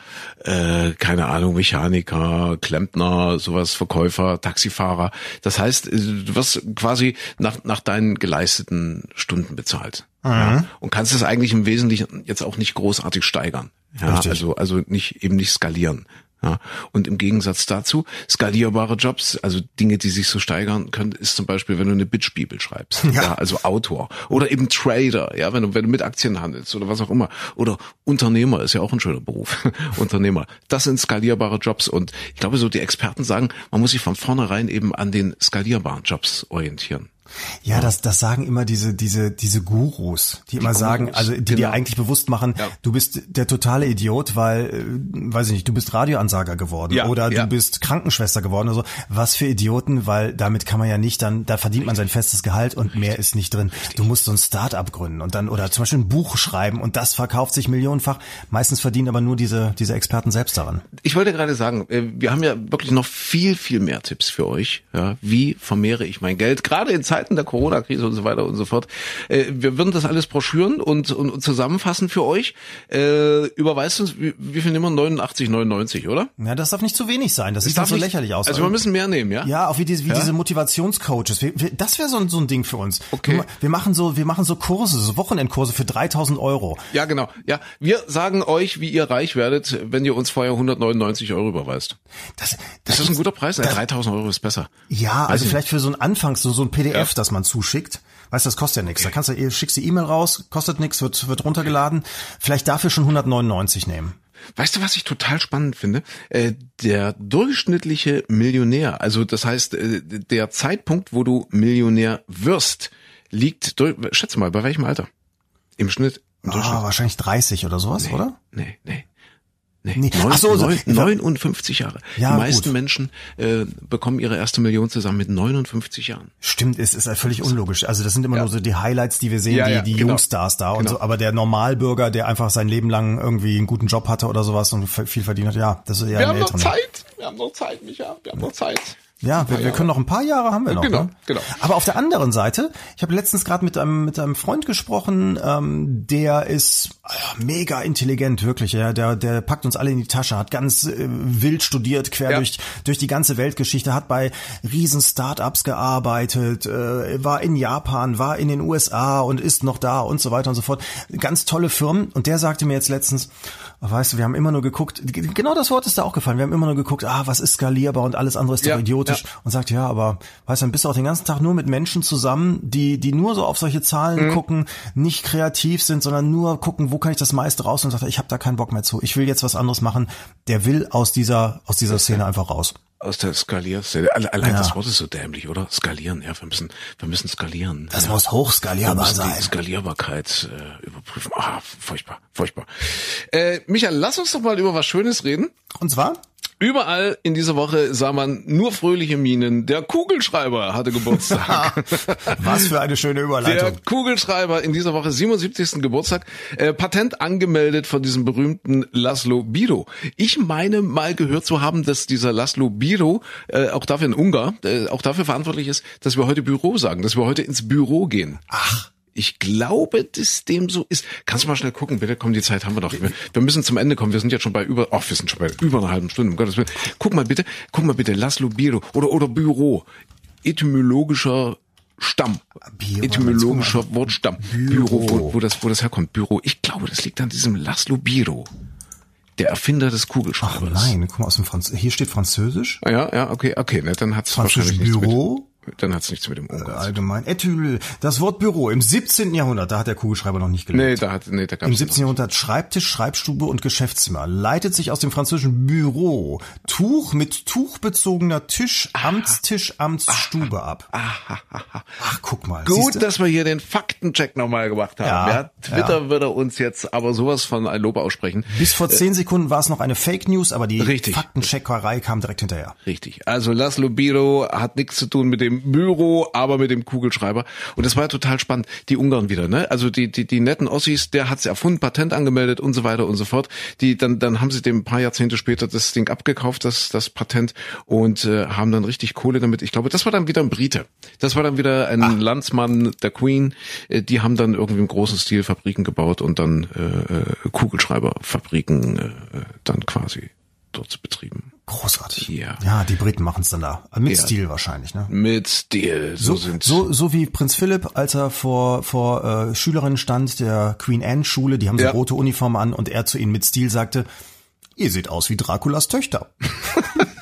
äh, keine Ahnung, Mechaniker, Klempner, sowas, Verkäufer, Taxifahrer. Das heißt, äh, du wirst quasi nach, nach deinen geleisteten Stunden bezahlt. Ja, und kannst es eigentlich im Wesentlichen jetzt auch nicht großartig steigern. Ja, Richtig. also, also nicht, eben nicht skalieren. Ja, und im Gegensatz dazu, skalierbare Jobs, also Dinge, die sich so steigern können, ist zum Beispiel, wenn du eine Bitch-Bibel schreibst, ja. ja. also Autor oder eben Trader, ja, wenn du, wenn du mit Aktien handelst oder was auch immer. Oder Unternehmer ist ja auch ein schöner Beruf. Unternehmer. Das sind skalierbare Jobs. Und ich glaube, so die Experten sagen, man muss sich von vornherein eben an den skalierbaren Jobs orientieren. Ja, das, das sagen immer diese, diese, diese Gurus, die, die immer Gurus, sagen, also die genau. dir eigentlich bewusst machen, ja. du bist der totale Idiot, weil, äh, weiß ich nicht, du bist Radioansager geworden ja, oder ja. du bist Krankenschwester geworden oder so. Was für Idioten, weil damit kann man ja nicht dann, da verdient man sein festes Gehalt und mehr ist nicht drin. Du musst so ein Start-up gründen und dann, oder zum Beispiel ein Buch schreiben und das verkauft sich millionenfach. Meistens verdienen aber nur diese, diese Experten selbst daran. Ich wollte gerade sagen, äh, wir haben ja wirklich noch viel, viel mehr Tipps für euch. Ja, wie vermehre ich mein Geld? Gerade in Zeiten Zeiten der Corona-Krise und so weiter und so fort. Äh, wir würden das alles broschüren und, und, und zusammenfassen für euch. Äh, überweist uns, wie, wie viel nehmen wir? 89,99, oder? Ja, das darf nicht zu wenig sein. Das, das sieht doch so nicht, lächerlich aus. Also wir müssen mehr nehmen, ja? Ja, auch wie diese, wie ja? diese Motivationscoaches. Wir, wir, das wäre so, ein so ein Ding für uns. Okay. Wir machen so, wir machen so Kurse, so Wochenendkurse für 3000 Euro. Ja, genau. Ja, wir sagen euch, wie ihr reich werdet, wenn ihr uns vorher 199 Euro überweist. Das, das, das ist ein guter Preis. Das, 3000 Euro ist besser. Ja, also vielleicht für so ein Anfangs, so, so ein PDF, ja. Das man zuschickt. Weißt du, das kostet ja nichts. Da kannst du, schickst die E-Mail raus, kostet nichts, wird, wird runtergeladen. Vielleicht dafür schon 199 nehmen. Weißt du, was ich total spannend finde? Äh, der durchschnittliche Millionär, also das heißt, äh, der Zeitpunkt, wo du Millionär wirst, liegt, durch, schätze mal, bei welchem Alter? Im Schnitt? Im ah, wahrscheinlich 30 oder sowas, nee, oder? Nee, nee. Nee, nee. Neun, Ach so, neun, 59 Jahre. Ja, Die meisten gut. Menschen äh, bekommen ihre erste Million zusammen mit 59 Jahren. Stimmt, es ist völlig unlogisch. Also das sind immer ja. nur so die Highlights, die wir sehen, ja, die, die genau. Jungstars da genau. und so. Aber der Normalbürger, der einfach sein Leben lang irgendwie einen guten Job hatte oder sowas und viel verdient hat, ja, das ist ja Wir haben noch Zeit. Wir haben noch Zeit, Micha. Wir haben noch Zeit. Ja, wir, wir können noch ein paar Jahre haben wir noch. Genau, ne? genau. Aber auf der anderen Seite, ich habe letztens gerade mit einem mit einem Freund gesprochen, ähm, der ist äh, mega intelligent, wirklich. Ja, der der packt uns alle in die Tasche, hat ganz äh, wild studiert, quer ja. durch durch die ganze Weltgeschichte, hat bei riesen Startups gearbeitet, äh, war in Japan, war in den USA und ist noch da und so weiter und so fort. Ganz tolle Firmen. Und der sagte mir jetzt letztens, weißt du, wir haben immer nur geguckt, genau das Wort ist da auch gefallen. Wir haben immer nur geguckt, ah, was ist skalierbar und alles andere ist doch ja, idiotisch ja. und sagt, ja, aber weißt du, dann bist du auch den ganzen Tag nur mit Menschen zusammen, die, die nur so auf solche Zahlen mhm. gucken, nicht kreativ sind, sondern nur gucken, wo kann ich das meiste raus und sagt, ich habe da keinen Bock mehr zu. Ich will jetzt was anderes machen. Der will aus dieser, aus dieser Szene einfach raus aus der Skalierszene. Allein ja. das Wort ist so dämlich, oder? Skalieren, ja, wir müssen, wir müssen skalieren. Das ja. muss hochskalierbar sein. Die Skalierbarkeit äh, überprüfen. Ah, furchtbar, furchtbar. Äh, Michael, lass uns doch mal über was Schönes reden. Und zwar? Überall in dieser Woche sah man nur fröhliche Minen. Der Kugelschreiber hatte Geburtstag. Was für eine schöne Überleitung. Der Kugelschreiber in dieser Woche 77. Geburtstag. Äh, Patent angemeldet von diesem berühmten Laszlo Biro. Ich meine mal gehört zu haben, dass dieser Laszlo Biro, äh, auch dafür in Ungar, äh, auch dafür verantwortlich ist, dass wir heute Büro sagen, dass wir heute ins Büro gehen. Ach. Ich glaube, dass dem so ist. Kannst du mal schnell gucken, bitte? Komm, die Zeit haben wir doch. Wir, müssen zum Ende kommen. Wir sind jetzt schon bei über, ach, wir sind schon bei über einer halben Stunde. Um Gottes Willen. Guck mal bitte, guck mal bitte, Laszlo Biro oder, oder Büro. Etymologischer Stamm. Bio, Etymologischer Wortstamm. Büro. Büro, wo, wo, das, wo das herkommt. Büro. Ich glaube, das liegt an diesem Laszlo Biro. Der Erfinder des Kugelschreibers. Ach nein, guck mal aus dem Franz hier steht Französisch. Ja, ja, okay, okay, ne, dann hat's wahrscheinlich Büro. Dann hat's nichts mit dem Umgang. Äh, allgemein. Ethyl. Das Wort Büro im 17. Jahrhundert, da hat der Kugelschreiber noch nicht gelebt. Nee, da hat, nee, da gab's Im 17. Jahrhundert Schreibtisch, Schreibstube und Geschäftszimmer. Leitet sich aus dem französischen Büro. Tuch mit tuchbezogener Tisch, aha, Amtstisch, Amtsstube aha, ab. Aha, aha. Ach, guck mal. Gut, dass wir hier den Faktencheck nochmal gemacht haben. Ja, ja Twitter ja. würde uns jetzt aber sowas von ein Lob aussprechen. Bis vor zehn äh, Sekunden war es noch eine Fake News, aber die Richtig. Faktencheckerei kam direkt hinterher. Richtig. Also Laszlo Biro hat nichts zu tun mit dem Büro, aber mit dem Kugelschreiber. Und das war ja total spannend. Die Ungarn wieder, ne? Also die, die, die netten Ossis, der hat's erfunden, Patent angemeldet und so weiter und so fort. Die, dann, dann haben sie dem ein paar Jahrzehnte später das Ding abgekauft, das, das Patent, und äh, haben dann richtig Kohle damit. Ich glaube, das war dann wieder ein Brite. Das war dann wieder ein Ach. Landsmann der Queen. Äh, die haben dann irgendwie im großen Stil Fabriken gebaut und dann äh, äh Kugelschreiberfabriken äh, dann quasi dort betrieben. Großartig. Ja. Ja, die Briten machen es dann da. Mit ja. Stil wahrscheinlich, ne? Mit Stil. So, so, so, so wie Prinz Philipp, als er vor, vor äh, Schülerinnen stand, der Queen Anne Schule, die haben so ja. rote Uniformen an und er zu ihnen mit Stil sagte, Ihr seht aus wie Draculas Töchter.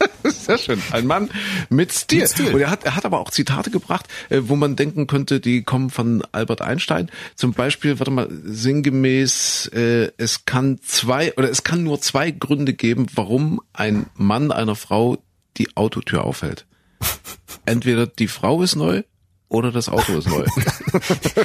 Sehr schön. Ein Mann mit Stil. Mit Stil. Und er hat, er hat aber auch Zitate gebracht, äh, wo man denken könnte, die kommen von Albert Einstein. Zum Beispiel, warte mal, sinngemäß, äh, es kann zwei oder es kann nur zwei Gründe geben, warum ein Mann einer Frau die Autotür aufhält. Entweder die Frau ist neu oder das Auto ist neu.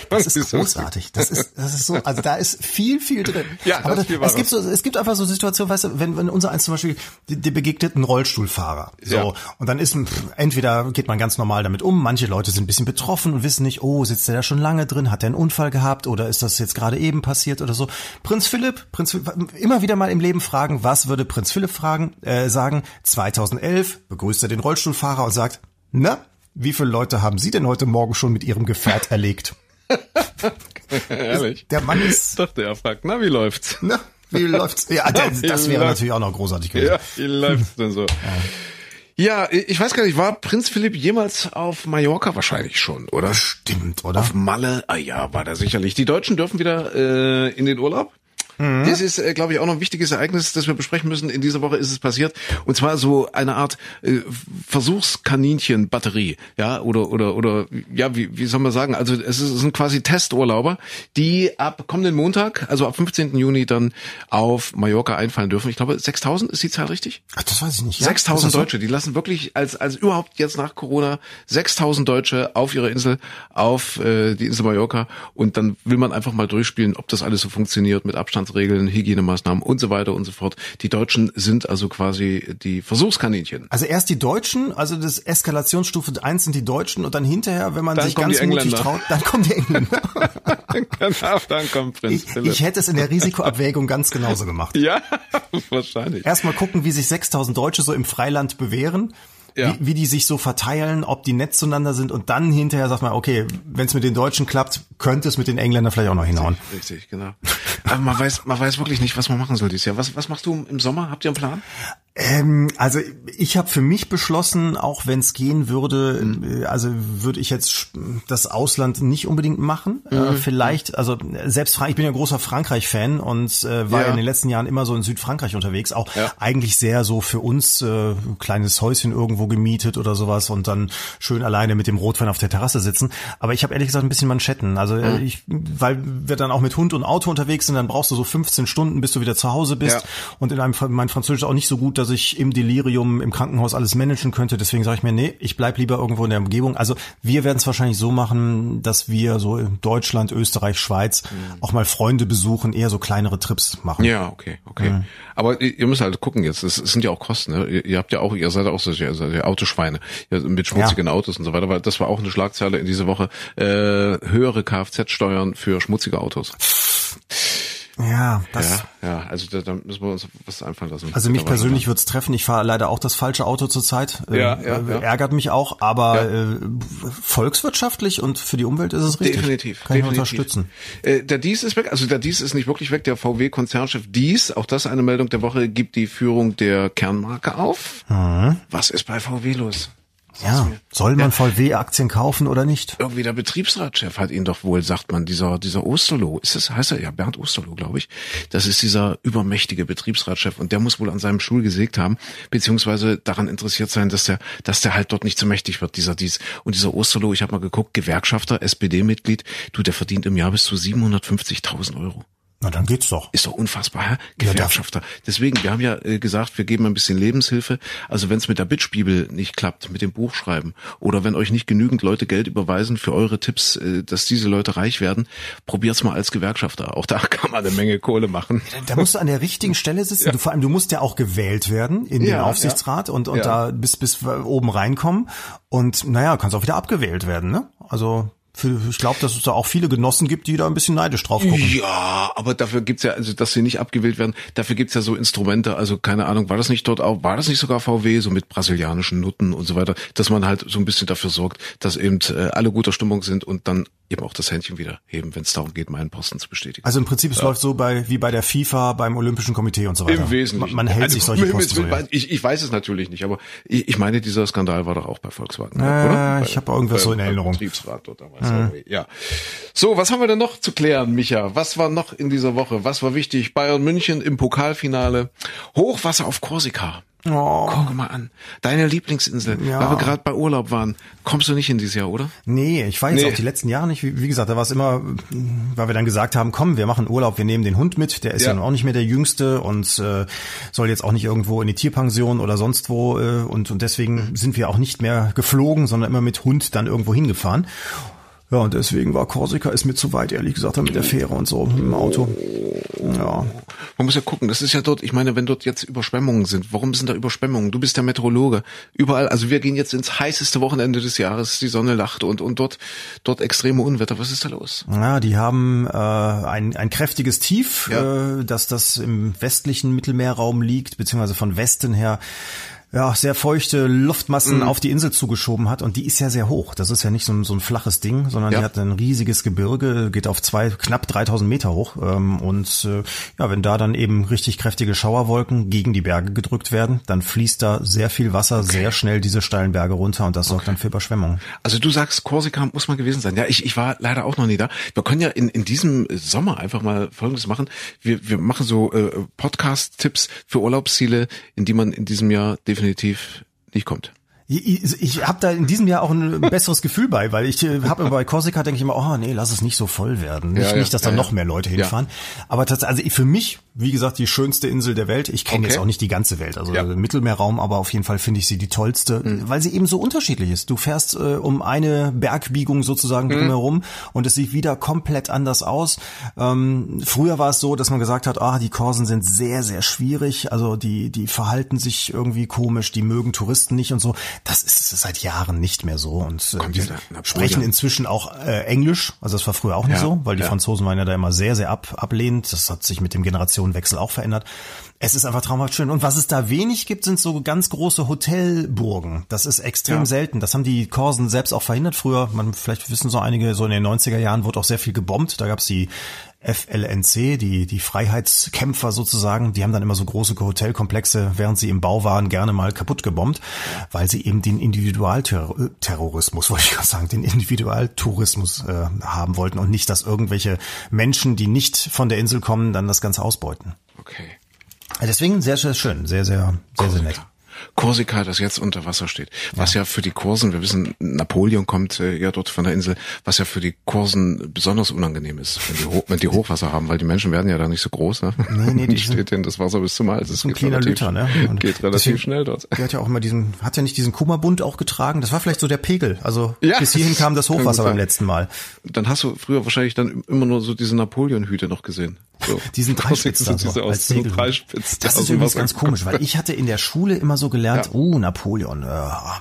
Das ist großartig. Das ist, das ist so, also da ist viel, viel drin. Ja, aber das, viel es gibt so, es gibt einfach so Situationen, weißt du, wenn, wenn unser eins zum Beispiel, dir begegnet ein Rollstuhlfahrer. So. Ja. Und dann ist, ein- pff, entweder geht man ganz normal damit um, manche Leute sind ein bisschen betroffen und wissen nicht, oh, sitzt der da schon lange drin, hat der einen Unfall gehabt oder ist das jetzt gerade eben passiert oder so. Prinz Philipp, Prinz Philipp, immer wieder mal im Leben fragen, was würde Prinz Philipp fragen, äh, sagen, 2011 begrüßt er den Rollstuhlfahrer und sagt, na, wie viele Leute haben Sie denn heute Morgen schon mit Ihrem Gefährt erlegt? Ehrlich. Der Mann ist, Ich dachte, er fragt, na, wie läuft's? ne, wie läuft's? Ja, das, das wäre natürlich auch noch großartig gewesen. Ja, wie läuft's denn so? Ja, ich weiß gar nicht, war Prinz Philipp jemals auf Mallorca? Wahrscheinlich schon, oder? Stimmt, oder? Auf Malle? Ah ja, war da sicherlich. Die Deutschen dürfen wieder äh, in den Urlaub. Das ist, äh, glaube ich, auch noch ein wichtiges Ereignis, das wir besprechen müssen. In dieser Woche ist es passiert. Und zwar so eine Art äh, Versuchskaninchen-Batterie. Ja, oder, oder, oder, ja, wie, wie soll man sagen? Also, es, ist, sind quasi Testurlauber, die ab kommenden Montag, also ab 15. Juni dann auf Mallorca einfallen dürfen. Ich glaube, 6000 ist die Zahl richtig? Ach, das weiß ich nicht. Ja, 6000 ist das so? Deutsche, die lassen wirklich als als überhaupt jetzt nach Corona 6000 Deutsche auf ihre Insel, auf äh, die Insel Mallorca und dann will man einfach mal durchspielen, ob das alles so funktioniert mit Abstandsregeln, Hygienemaßnahmen und so weiter und so fort. Die Deutschen sind also quasi die Versuchskaninchen. Also erst die Deutschen, also das Eskalationsstufe 1 sind die Deutschen und dann hinterher, wenn man Dann sich ganz mutig traut, dann kommen die Engländer. genau, dann kommt Prinz Ich, Philipp. ich hätte es in der Risikoabwägung ganz genauso gemacht. ja, wahrscheinlich. Erstmal gucken, wie sich 6000 Deutsche so im Freiland bewähren. Ja. Wie, wie die sich so verteilen, ob die nett zueinander sind und dann hinterher sagt man, okay, wenn es mit den Deutschen klappt, könnte es mit den Engländern vielleicht auch noch hinhauen. Richtig, genau. Aber man weiß, man weiß wirklich nicht, was man machen soll dieses Jahr. Was, was machst du im Sommer? Habt ihr einen Plan? Ähm, also ich habe für mich beschlossen, auch wenn es gehen würde, Mhm. äh, also würde ich jetzt das Ausland nicht unbedingt machen. Mhm. Äh, vielleicht, also selbst ich bin ja großer Frankreich-Fan und äh, war Ja. in den letzten Jahren immer so in Südfrankreich unterwegs, auch Ja. eigentlich sehr so für uns äh, kleines Häuschen irgendwo gemietet oder sowas und dann schön alleine mit dem Rotwein auf der Terrasse sitzen. Aber ich habe ehrlich gesagt ein bisschen Manschetten. Also Mhm. äh, ich, weil wir dann auch mit Hund und Auto unterwegs sind, dann brauchst du so 15 Stunden, bis du wieder zu Hause bist. Ja. Und in einem mein Französisch ist auch nicht so gut, dass ich im Delirium im Krankenhaus alles managen könnte. Deswegen sage ich mir, nee, ich bleib lieber irgendwo in der Umgebung. Also wir werden es wahrscheinlich so machen, dass wir so in Deutschland, Österreich, Schweiz auch mal Freunde besuchen, eher so kleinere Trips machen. Ja, okay, okay. Aber ihr müsst halt gucken jetzt. Es sind ja auch Kosten. Ne? Ihr, habt ja auch, ihr seid auch solche, solche Autoschweine ja, mit schmutzigen Autos und so weiter. Weil das war auch eine Schlagzeile in dieser Woche. Äh, höhere Kfz-Steuern für schmutzige Autos. Ja, das. Ja, ja. Also da, da müssen wir uns was einfallen lassen. Also mich persönlich wird's treffen. Ich fahre leider auch das falsche Auto zurzeit. Äh, Ja, ja, äh, ja. Ärgert mich auch, aber Ja. äh, volkswirtschaftlich und für die Umwelt ist es richtig. Definitiv. Kann ich definitiv. unterstützen. Äh, der Dies ist weg, also der Dies ist nicht wirklich weg. Der VW-Konzernchef Dies, auch das eine Meldung der Woche, gibt die Führung der Kernmarke auf. Mhm. Was ist bei VW los? Ja, soll man VW-Aktien kaufen oder nicht? Irgendwie der Betriebsratschef hat ihn doch wohl, sagt man, dieser, dieser Osterloh, ist es, heißt er ja, Bernd Osterloh, glaube ich. Das ist dieser übermächtige Betriebsratschef und der muss wohl an seinem Stuhl gesägt haben, beziehungsweise daran interessiert sein, dass der, dass der halt dort nicht zu mächtig wird, dieser dies. Und dieser Osterloh, ich habe mal geguckt, Gewerkschafter, SPD-Mitglied, du, der verdient im Jahr bis zu 750.000 Euro. Na, dann geht's doch. Ist doch unfassbar? Gewerkschafter. Deswegen, wir haben ja äh, gesagt, wir geben ein bisschen Lebenshilfe. Also wenn es mit der Bitchbibel nicht klappt, mit dem Buchschreiben, oder wenn euch nicht genügend Leute Geld überweisen für eure Tipps, äh, dass diese Leute reich werden, probiert's mal als Gewerkschafter. Auch da kann man eine Menge Kohle machen. Da musst du an der richtigen Stelle sitzen. Du, vor allem, du musst ja auch gewählt werden in den Ja, Aufsichtsrat und, und Ja. da bis, bis oben reinkommen. Und naja, kannst auch wieder abgewählt werden, ne? Also ich glaube, dass es da auch viele Genossen gibt, die da ein bisschen neidisch drauf gucken. Ja, aber dafür gibt's ja, also dass sie nicht abgewählt werden, dafür gibt's ja so Instrumente, also keine Ahnung, war das nicht dort auch, war das nicht sogar VW, so mit brasilianischen Nutten und so weiter, dass man halt so ein bisschen dafür sorgt, dass eben äh, alle guter Stimmung sind und dann eben auch das Händchen wieder heben, wenn es darum geht, meinen Posten zu bestätigen. Also im Prinzip, es ja. läuft so bei wie bei der FIFA, beim Olympischen Komitee und so weiter. Im Wesentlichen. Man, man hält also, sich solche Posten so, ich, ich weiß es natürlich nicht, aber ich, ich meine, dieser Skandal war doch auch bei Volkswagen, äh, oder? Ich habe irgendwas bei, so in Erinnerung. Betriebsrat dort damals. Mhm. Ja. So, was haben wir denn noch zu klären, Micha? Was war noch in dieser Woche? Was war wichtig? Bayern München im Pokalfinale. Hochwasser auf Korsika. Oh. Guck mal an. Deine Lieblingsinsel, ja. weil wir gerade bei Urlaub waren. Kommst du nicht in dieses Jahr, oder? Nee, ich war jetzt nee. auch die letzten Jahre nicht. Wie, wie gesagt, da war es immer, weil wir dann gesagt haben, komm, wir machen Urlaub, wir nehmen den Hund mit. Der ist ja, ja auch nicht mehr der Jüngste und äh, soll jetzt auch nicht irgendwo in die Tierpension oder sonst wo. Äh, und, und deswegen sind wir auch nicht mehr geflogen, sondern immer mit Hund dann irgendwo hingefahren. Ja, und deswegen war Korsika ist mir zu weit, ehrlich gesagt, mit der Fähre und so, mit dem Auto. Ja. Man muss ja gucken, das ist ja dort, ich meine, wenn dort jetzt Überschwemmungen sind, warum sind da Überschwemmungen? Du bist der Meteorologe. Überall, also wir gehen jetzt ins heißeste Wochenende des Jahres, die Sonne lacht und, und dort, dort extreme Unwetter. Was ist da los? Ja, die haben äh, ein, ein kräftiges Tief, ja. äh, dass das im westlichen Mittelmeerraum liegt, beziehungsweise von Westen her ja, sehr feuchte Luftmassen mm. auf die Insel zugeschoben hat und die ist ja sehr hoch. Das ist ja nicht so ein, so ein flaches Ding, sondern ja. die hat ein riesiges Gebirge, geht auf zwei, knapp 3000 Meter hoch ähm, und äh, ja, wenn da dann eben richtig kräftige Schauerwolken gegen die Berge gedrückt werden, dann fließt da sehr viel Wasser okay. sehr schnell diese steilen Berge runter und das sorgt okay. dann für Überschwemmungen. Also du sagst, Korsika muss mal gewesen sein. Ja, ich, ich war leider auch noch nie da. Wir können ja in, in diesem Sommer einfach mal Folgendes machen. Wir, wir machen so äh, Podcast-Tipps für Urlaubsziele, in die man in diesem Jahr definitiv nicht kommt. Ich, ich habe da in diesem Jahr auch ein besseres Gefühl bei, weil ich äh, habe bei Corsica denke ich immer, oh nee, lass es nicht so voll werden. Nicht, ja, ja, nicht dass da ja, noch mehr Leute hinfahren. Aber tatsächlich, also für mich, wie gesagt, die schönste Insel der Welt. Ich kenne okay. jetzt auch nicht die ganze Welt, also Mittelmeerraum, aber auf jeden Fall finde ich sie die tollste, mhm. weil sie eben so unterschiedlich ist. Du fährst äh, um eine Bergbiegung sozusagen mhm. drumherum und es sieht wieder komplett anders aus. Ähm, früher war es so, dass man gesagt hat, ah, die Korsen sind sehr, sehr schwierig, also die, die verhalten sich irgendwie komisch, die mögen Touristen nicht und so. Das ist seit Jahren nicht mehr so und äh, die sprechen inzwischen auch äh, Englisch. Also das war früher auch nicht ja, so, weil die ja. Franzosen waren ja da immer sehr, sehr ab, ablehnend. Das hat sich mit dem Generationenwechsel auch verändert. Es ist einfach traumhaft schön. Und was es da wenig gibt, sind so ganz große Hotelburgen. Das ist extrem ja. selten. Das haben die Korsen selbst auch verhindert früher. Man, vielleicht wissen so einige, so in den 90er Jahren wurde auch sehr viel gebombt. Da gab es die FLNC, die, die Freiheitskämpfer sozusagen, die haben dann immer so große Hotelkomplexe, während sie im Bau waren, gerne mal kaputt gebombt, weil sie eben den Individualterrorismus, wollte ich gerade sagen, den Individualtourismus äh, haben wollten und nicht, dass irgendwelche Menschen, die nicht von der Insel kommen, dann das Ganze ausbeuten. Okay. Deswegen sehr, sehr schön, sehr, sehr, sehr, sehr nett. Korsika, das jetzt unter Wasser steht. Was ja, ja für die Kursen, wir wissen, Napoleon kommt äh, ja dort von der Insel, was ja für die Kursen besonders unangenehm ist, wenn die, wenn die Hochwasser haben, weil die Menschen werden ja da nicht so groß. Ne? Nee, nee, die, steht in das Wasser bis zum Hals. Das ist ein kleiner relativ, Liter, ne? Und geht relativ schnell dort. Der hat ja auch immer diesen, hat ja nicht diesen Kummerbund auch getragen. Das war vielleicht so der Pegel. Also ja, bis hierhin kam das Hochwasser beim letzten Mal. Dann hast du früher wahrscheinlich dann immer nur so diese Napoleon-Hüte noch gesehen. So. Diesen Dreispitz da so, als Segel. Dreispitz, das ist übrigens ganz komisch, weil ich hatte in der Schule immer so gelernt, ja. oh, Napoleon, äh,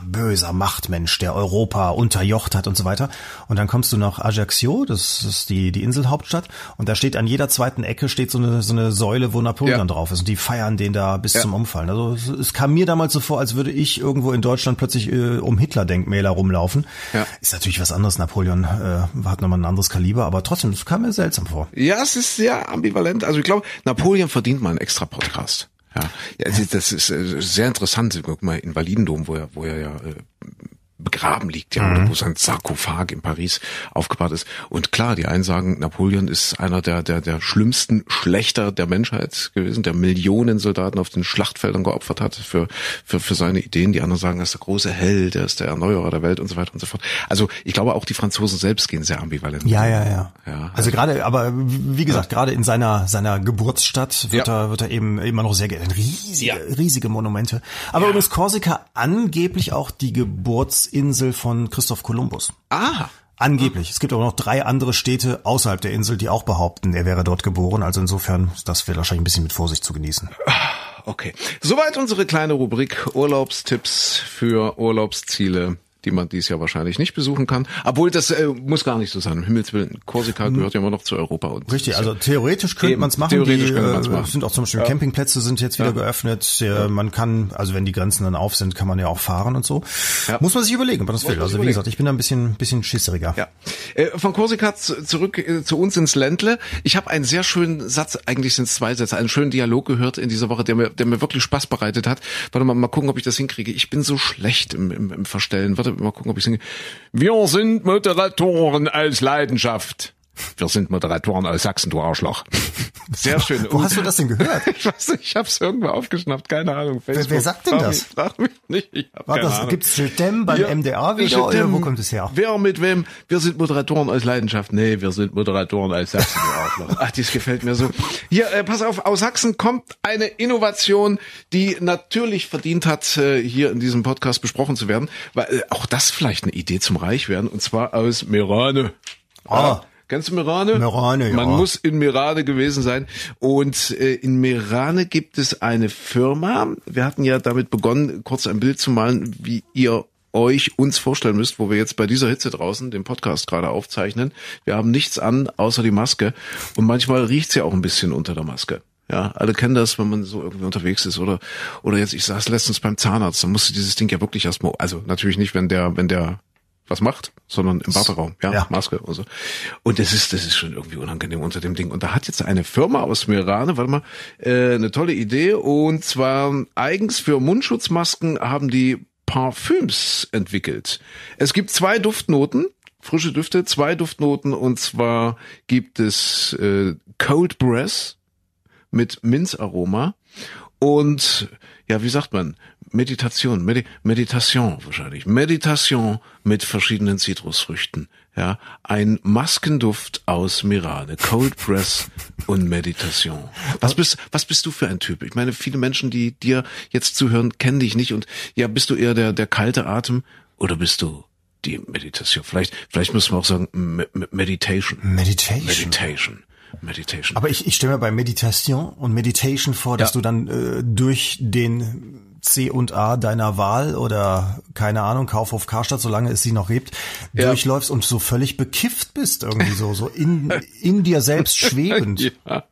böser Machtmensch, der Europa unterjocht hat und so weiter. Und dann kommst du nach Ajaccio, das ist die, die Inselhauptstadt, und da steht an jeder zweiten Ecke steht so eine, so eine Säule, wo Napoleon ja. drauf ist. Und die feiern den da bis ja. zum Umfallen. Also es, es, kam mir damals so vor, als würde ich irgendwo in Deutschland plötzlich äh, um Hitler-Denkmäler rumlaufen. Ja. Ist natürlich was anderes. Napoleon äh, hat nochmal ein anderes Kaliber, aber trotzdem, es kam mir seltsam vor. Ja, es ist sehr ambivalent. Also ich glaube, Napoleon verdient mal einen extra Podcast. Ja, ja das ist äh, sehr interessant. Guck mal, Invalidendom, wo er, wo er ja äh, begraben liegt, ja, mhm. oder wo sein Sarkophag in Paris aufgebaut ist. Und klar, die einen sagen, Napoleon ist einer der, der, der schlimmsten Schlechter der Menschheit gewesen, der Millionen Soldaten auf den Schlachtfeldern geopfert hat für, für, für seine Ideen. Die anderen sagen, er ist der große Held, er ist der Erneuerer der Welt und so weiter und so fort. Also ich glaube, auch die Franzosen selbst gehen sehr ambivalent. Ja, ja, ja. ja also gerade, aber wie gesagt, ja. gerade in seiner, seiner Geburtsstadt wird, ja. er, wird er eben immer noch sehr, riesige, riesige Monumente. Aber übrigens Korsika angeblich auch die Geburts Insel von Christoph Kolumbus. Ah. Angeblich. Es gibt aber noch drei andere Städte außerhalb der Insel, die auch behaupten, er wäre dort geboren. Also insofern, das wäre wahrscheinlich ein bisschen mit Vorsicht zu genießen. Okay. Soweit unsere kleine Rubrik Urlaubstipps für Urlaubsziele die man dies Jahr wahrscheinlich nicht besuchen kann. Obwohl das äh, muss gar nicht so sein. Um Himmels Willen, Korsika gehört ja immer noch zu Europa. Und Richtig, also theoretisch könnte man es machen. theoretisch die, könnte man's äh, machen. sind auch zum Beispiel Campingplätze sind jetzt wieder geöffnet. Ja. Man kann, also wenn die Grenzen dann auf sind, kann man ja auch fahren und so. Ja. Muss man sich überlegen, ob man das will. man Also sich wie überlegen. gesagt, ich bin da ein bisschen, bisschen schisseriger. Ja. Äh, Von Korsika zu- zurück äh, zu uns ins Ländle. Ich habe einen sehr schönen Satz, eigentlich sind es zwei Sätze, einen schönen Dialog gehört in dieser Woche, der mir, der mir wirklich Spaß bereitet hat. Warte mal, mal gucken, ob ich das hinkriege. Ich bin so schlecht im, im, im Verstellen. Warte mal gucken, ob ich singe. Wir sind Moderatoren als Leidenschaft. Wir sind Moderatoren aus Sachsen, du Arschloch. Sehr schön. Wo hast du das denn gehört? Ich weiß nicht, ich habe es irgendwo aufgeschnappt, keine Ahnung. Facebook. wer sagt denn Frag das? Mich, frag mich nicht, ich hab War keine das, Ahnung. gibt's Jetem beim Ja, MDR wieder oder wo kommt es her? Wer mit wem? Wir sind Moderatoren aus Leidenschaft. Nee, wir sind Moderatoren aus Sachsen. du Arschloch. Ach, das gefällt mir so. Hier, äh, pass auf, aus Sachsen kommt eine Innovation, die natürlich verdient hat, äh, hier in diesem Podcast besprochen zu werden. Weil äh, auch das vielleicht eine Idee zum Reichwerden, und zwar aus Merane. Ah. Kennst du Merane? Merane, ja. Man muss in Merane gewesen sein. Und äh, in Merane gibt es eine Firma. Wir hatten ja damit begonnen, kurz ein Bild zu malen, wie ihr euch uns vorstellen müsst, wo wir jetzt bei dieser Hitze draußen den Podcast gerade aufzeichnen. Wir haben nichts an, außer die Maske. Und manchmal riecht's ja auch ein bisschen unter der Maske. Ja, alle kennen das, wenn man so irgendwie unterwegs ist oder oder jetzt ich saß letztens beim Zahnarzt, da musste dieses Ding ja wirklich erstmal, also natürlich nicht, wenn der wenn der was macht, sondern im Warteraum, ja, Ja. Maske und so. Und das ist, das ist schon irgendwie unangenehm unter dem Ding. Und da hat jetzt eine Firma aus Merane, warte mal, äh, eine tolle Idee. Und zwar eigens für Mundschutzmasken haben die Parfüms entwickelt. Es gibt zwei Duftnoten, frische Düfte, zwei Duftnoten. Und zwar gibt es äh, Cold Breath mit Minzaroma und ja, wie sagt man? Meditation, Medi Meditation wahrscheinlich. Meditation mit verschiedenen Zitrusfrüchten. Ja, ein Maskenduft aus Mirade, Cold Press und Meditation. Was bist, was bist du für ein Typ? Ich meine, viele Menschen, die dir jetzt zuhören, kennen dich nicht und ja, bist du eher der, der kalte Atem oder bist du die Meditation? Vielleicht, vielleicht müssen wir auch sagen, Me Me- Meditation. Meditation. Meditation. Meditation. Aber ich, ich stelle mir bei Meditation und Meditation vor, dass Ja. du dann äh, durch den C und A deiner Wahl oder keine Ahnung, Kaufhof Karstadt, solange es sie noch gibt, Ja. durchläufst und so völlig bekifft bist irgendwie so, so in, in dir selbst schwebend. Ja.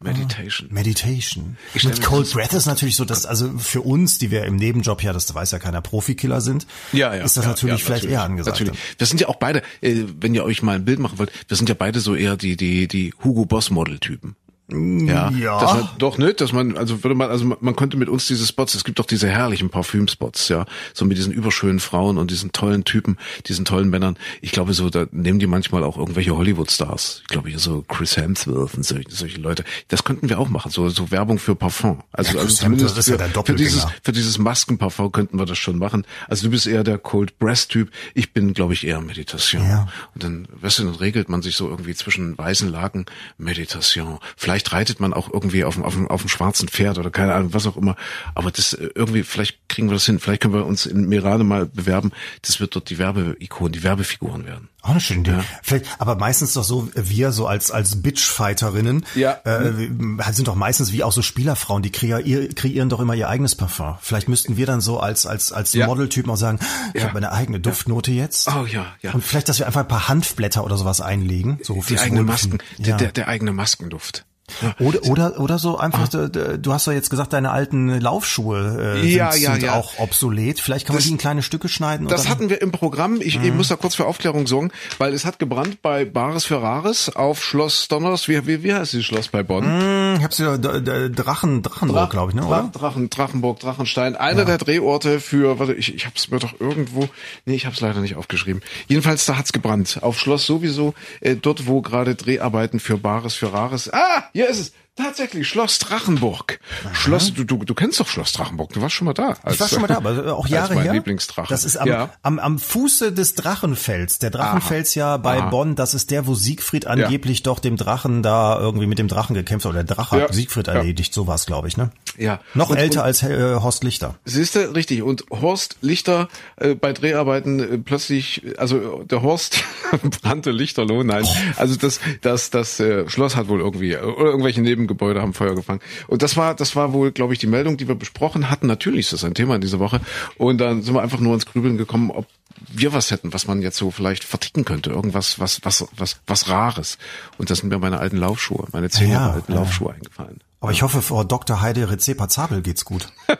Meditation. Meditation. Mit Cold Breath ist natürlich so, dass also für uns, die wir im Nebenjob ja, das weiß ja keiner, Profikiller sind, Ja, ja. ist das ja, natürlich ja, vielleicht eher angesagt. Natürlich. Wir sind ja auch beide, äh, wenn ihr euch mal ein Bild machen wollt, wir sind ja beide so eher die die die Hugo Boss Model Typen. Ja, Ja. Dass man, doch nicht, dass man, also würde man, also man, man könnte mit uns diese Spots, es gibt doch diese herrlichen Parfümspots, ja, so mit diesen überschönen Frauen und diesen tollen Typen, diesen tollen Männern. Ich glaube so, da nehmen die manchmal auch irgendwelche Hollywood-Stars. Ich glaube hier so Chris Hemsworth und solche, solche Leute. Das könnten wir auch machen, so, so Werbung für Parfum. Also, Ja, also zumindest ist ja für, für dieses, für dieses Maskenparfum könnten wir das schon machen. Also du bist eher der Cold Breast Typ. Ich bin, glaube ich, eher Meditation. Ja. Und dann, weißt du, dann regelt man sich so irgendwie zwischen weißen Laken Meditation. Vielleicht reitet man auch irgendwie auf dem, auf dem, auf dem schwarzen Pferd oder keine Ahnung, was auch immer. Aber das äh, irgendwie, vielleicht kriegen wir das hin. Vielleicht können wir uns in Mirade mal bewerben. Das wird dort die Werbeikonen, die Werbefiguren werden. Auch eine schöne Idee. Vielleicht, aber meistens doch so, wir so als, als Bitchfighterinnen, Ja. äh, sind doch meistens wie auch so Spielerfrauen, die kreieren, kreieren doch immer ihr eigenes Parfum. Vielleicht müssten wir dann so als, als, als Ja. Modeltypen auch sagen, ich Ja. habe meine eigene Duftnote jetzt. Oh ja, ja. Und vielleicht, dass wir einfach ein paar Hanfblätter oder sowas einlegen. So Die fürs eigene Wohlbefinden. Masken, der, Ja. der, der eigene Maskenduft. Ja. Oder, oder, oder so Ah. einfach, du, du hast doch jetzt gesagt, deine alten Laufschuhe äh, Ja, sind, ja, sind ja. auch obsolet. Vielleicht kann man Das- die in kleine Stücke schneiden. Das hatten wir im Programm. Ich, Mhm. ich muss da kurz für Aufklärung sorgen, weil es hat gebrannt bei Bares Ferraris auf Schloss Donners. Wie, wie, wie heißt dieses Schloss bei Bonn? ich hab's ja, D- D- Drachen, Drachenburg, glaube ich, ne, oder? Drachen, Drachenburg, Drachenstein. Einer der Drehorte für, warte, ich, ich hab's mir doch irgendwo, nee, ich hab's leider nicht aufgeschrieben. Jedenfalls, da hat's gebrannt. Auf Schloss sowieso, äh, dort, wo gerade Dreharbeiten für Bares Ferraris. Ah, hier ist es. Tatsächlich, Schloss Drachenburg. Schloss, du, du, du kennst doch Schloss Drachenburg. Du warst schon mal da. Ich war schon mal da, aber auch Jahre als mein her. Lieblingsdrache. Das ist am, Ja. am, am Fuße des Drachenfels. Der Drachenfels ja bei Aha. Bonn, das ist der, wo Siegfried angeblich doch dem Drachen da irgendwie mit dem Drachen gekämpft hat. Oder der Drache Ja. hat Siegfried Ja. erledigt, sowas, glaube ich, ne? Ja. Noch Und- älter und- als äh, Horst Lichter. Siehst du, richtig. Und Horst Lichter äh, bei Dreharbeiten äh, plötzlich, also der Horst brannte Lichterloh, nein. Also das, das, das äh, Schloss hat wohl irgendwie äh, oder irgendwelche Gebäude haben Feuer gefangen. Und das war, das war wohl, glaube ich, die Meldung, die wir besprochen hatten. Natürlich ist das ein Thema in dieser Woche. Und dann sind wir einfach nur ins Grübeln gekommen, ob wir was hätten, was man jetzt so vielleicht verticken könnte. Irgendwas, was, was, was, was Rares. Und das sind mir meine alten Laufschuhe, meine zehn Jahre Ja, alten ja. Laufschuhe eingefallen. Aber ich hoffe, Frau Dr. Heide Rezepa-Zabel geht's gut.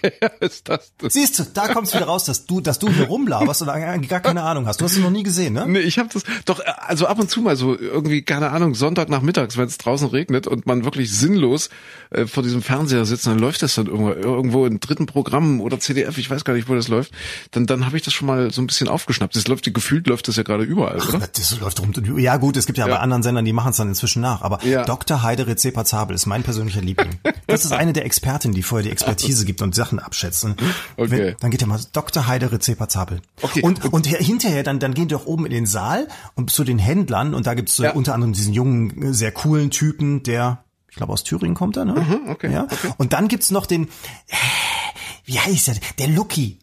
Wer ist das? das Siehst du, da kommt's wieder raus, dass du, dass du hier rumlaberst und gar keine Ahnung hast. Du hast es noch nie gesehen, ne? Nee, ich habe das doch äh, also ab und zu mal so irgendwie keine Ahnung Sonntagnachmittags, wenn es draußen regnet und man wirklich sinnlos äh, vor diesem Fernseher sitzt, dann läuft das dann irgendwo irgendwo in dritten Programm oder CDF, ich weiß gar nicht, wo das läuft. Dann dann habe ich das schon mal so ein bisschen aufgeschnappt. Das läuft gefühlt läuft das ja gerade überall, oder? Das läuft rum. Ja gut, es gibt ja, Ja. bei anderen Sendern, die machen es dann inzwischen nach. Aber Ja. Dr. Heide Rezepa-Zabel ist mein persönlicher Liebling. Das ist eine der Expertinnen, die vorher die Expertise gibt und Sachen abschätzen. Okay. Wenn, dann geht ja mal Dr. Heide Rezepa-Zabel. Okay. Und, und her- hinterher, dann, dann gehen die auch oben in den Saal und zu den Händlern und da gibt's äh, Ja. unter anderem diesen jungen, äh, sehr coolen Typen, der, ich glaube aus Thüringen kommt er, ne? Mhm, okay, Ja. Und dann gibt's noch den, äh, wie heißt der? Der Lucky.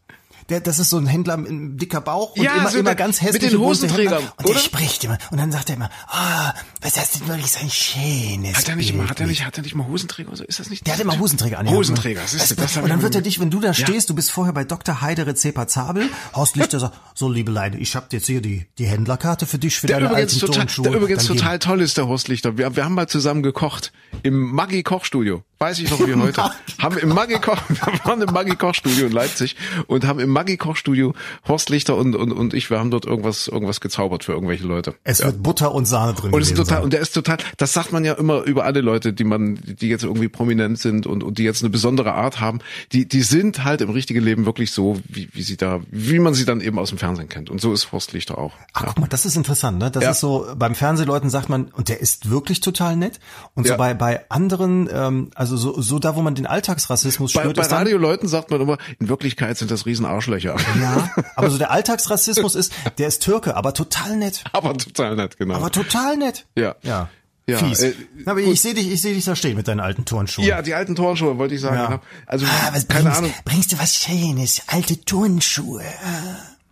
Der, das ist so ein Händler mit einem dicker Bauch und Ja, immer, so immer ganz mit hässlich. den Hosenträgern, und oder? der spricht immer. Und dann sagt er immer, ah, was hast du wirklich so ein schönes Hat er nicht Bild mal, hat er mit nicht, hat er nicht mal Hosenträger oder so? Ist das nicht? der hat immer Hosenträger an. Hosenträger, das, das hab Und dann wird er dich, wenn du da stehst, du bist vorher bei Dr. Heidere Zepa Zabel, Horst Lichter sagt, so liebe Leute, ich hab jetzt hier die, die Händlerkarte für dich, für Der deine übrigens, alten total, Turnschuhe. der übrigens Dann total toll ist, der Horst Lichter. Wir, wir haben mal zusammen gekocht. Im Maggi Kochstudio. Weiß ich noch wie heute. haben im Maggi Koch, wir waren im Maggi Kochstudio in Leipzig und haben im Maggi Kochstudio Horst Lichter und, und, und ich, wir haben dort irgendwas, irgendwas gezaubert für irgendwelche Leute. Es wird Butter und Sahne drin Und es ist total, sein. und der ist total, das sagt man ja immer über alle Leute, die man, die jetzt irgendwie prominent sind und, und die jetzt eine besondere Art haben, die, die sind halt im richtigen Leben wirklich so, wie, wie sie da, wie man sie dann eben aus dem Fernsehen kennt. Und so ist Horst Lichter auch. Ach, guck mal, das ist interessant, ne? Das Ja. ist so, beim Fernsehleuten sagt man, und der ist wirklich total nett. Und Ja. so bei, bei anderen, ähm, also so, so da, wo man den Alltagsrassismus Bei, spürt, bei dann, Radioleuten sagt man immer, in Wirklichkeit sind das riesen Arschlöcher. ja, aber so der Alltagsrassismus ist, der ist Türke, aber total nett. Aber total nett, genau. Aber total nett. Ja. Ja. Ja, Fies. äh, aber ich sehe dich, ich sehe dich da stehen mit deinen alten Turnschuhen. ja, die alten Turnschuhe, wollte ich sagen. Ja. Genau. Also, Ah, was keine bringst, Ahnung. Bringst du was Schönes? Alte Turnschuhe.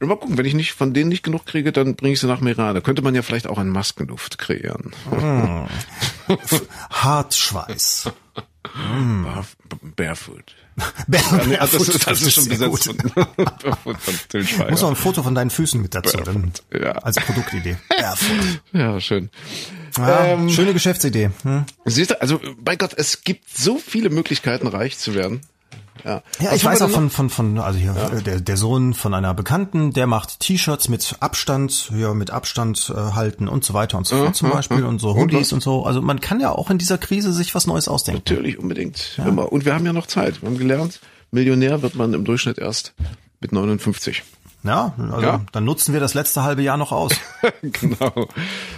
Mal gucken, wenn ich nicht von denen nicht genug kriege, dann bringe ich sie nach Meran. Da könnte man ja vielleicht auch einen Maskenduft kreieren. Hartschweiß. Barf- Barefoot. Bär, Nee, das, ist, das ist schon besetzt von, von Till Schweiger. Muss noch ein Foto von deinen Füßen mit dazu, dann, ja. als Produktidee. Barefoot. Ja, schön. Ja, Ähm, schöne Geschäftsidee. Hm? Siehst du, also bei Gott, es gibt so viele Möglichkeiten, reich zu werden. Ja, Ja, ich weiß auch von, von, von, also hier, äh, der, der Sohn von einer Bekannten, der macht T-Shirts mit Abstand, ja, mit Abstand äh, halten und so weiter und so fort zum Beispiel und so Hoodies und so. Also man kann ja auch in dieser Krise sich was Neues ausdenken. Natürlich, unbedingt. Immer. Und wir haben ja noch Zeit. Wir haben gelernt, Millionär wird man im Durchschnitt erst mit 59. Ja, also Ja. dann nutzen wir das letzte halbe Jahr noch aus. genau.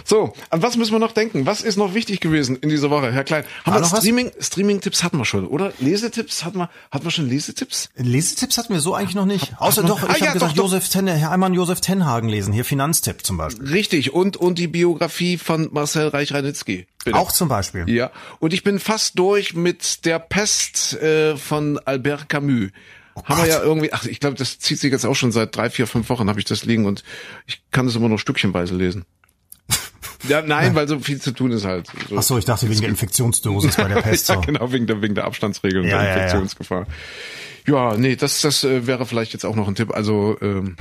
So, an was müssen wir noch denken? Was ist noch wichtig gewesen in dieser Woche, Herr Klein? Haben War wir noch was? Streaming, Streaming-Tipps hatten wir schon, oder? Lesetipps hatten wir, hatten wir schon Lesetipps? Lesetipps hatten wir so eigentlich noch nicht. Außer man- doch, ich Ah, habe ja, gesagt, doch. Josef Ten, einmal Josef Tenhagen lesen, hier Finanztipp zum Beispiel. Richtig. Und, und die Biografie von Marcel Reich-Ranitzky. Auch zum Beispiel. Ja, und ich bin fast durch mit der Pest äh, von Albert Camus. Haben wir ja irgendwie, ach, ich glaube, das zieht sich jetzt auch schon seit drei, vier, fünf Wochen habe ich das liegen und ich kann das immer nur stückchenweise lesen. Ja, nein, weil so viel zu tun ist halt. So. Ach so, ich dachte wegen der Infektionsdosis bei der Pest. ja, genau, wegen der, wegen der Abstandsregeln und Ja, der ja, ja. Infektionsgefahr. Ja, nee, das, das äh, wäre vielleicht jetzt auch noch ein Tipp. Also, ähm,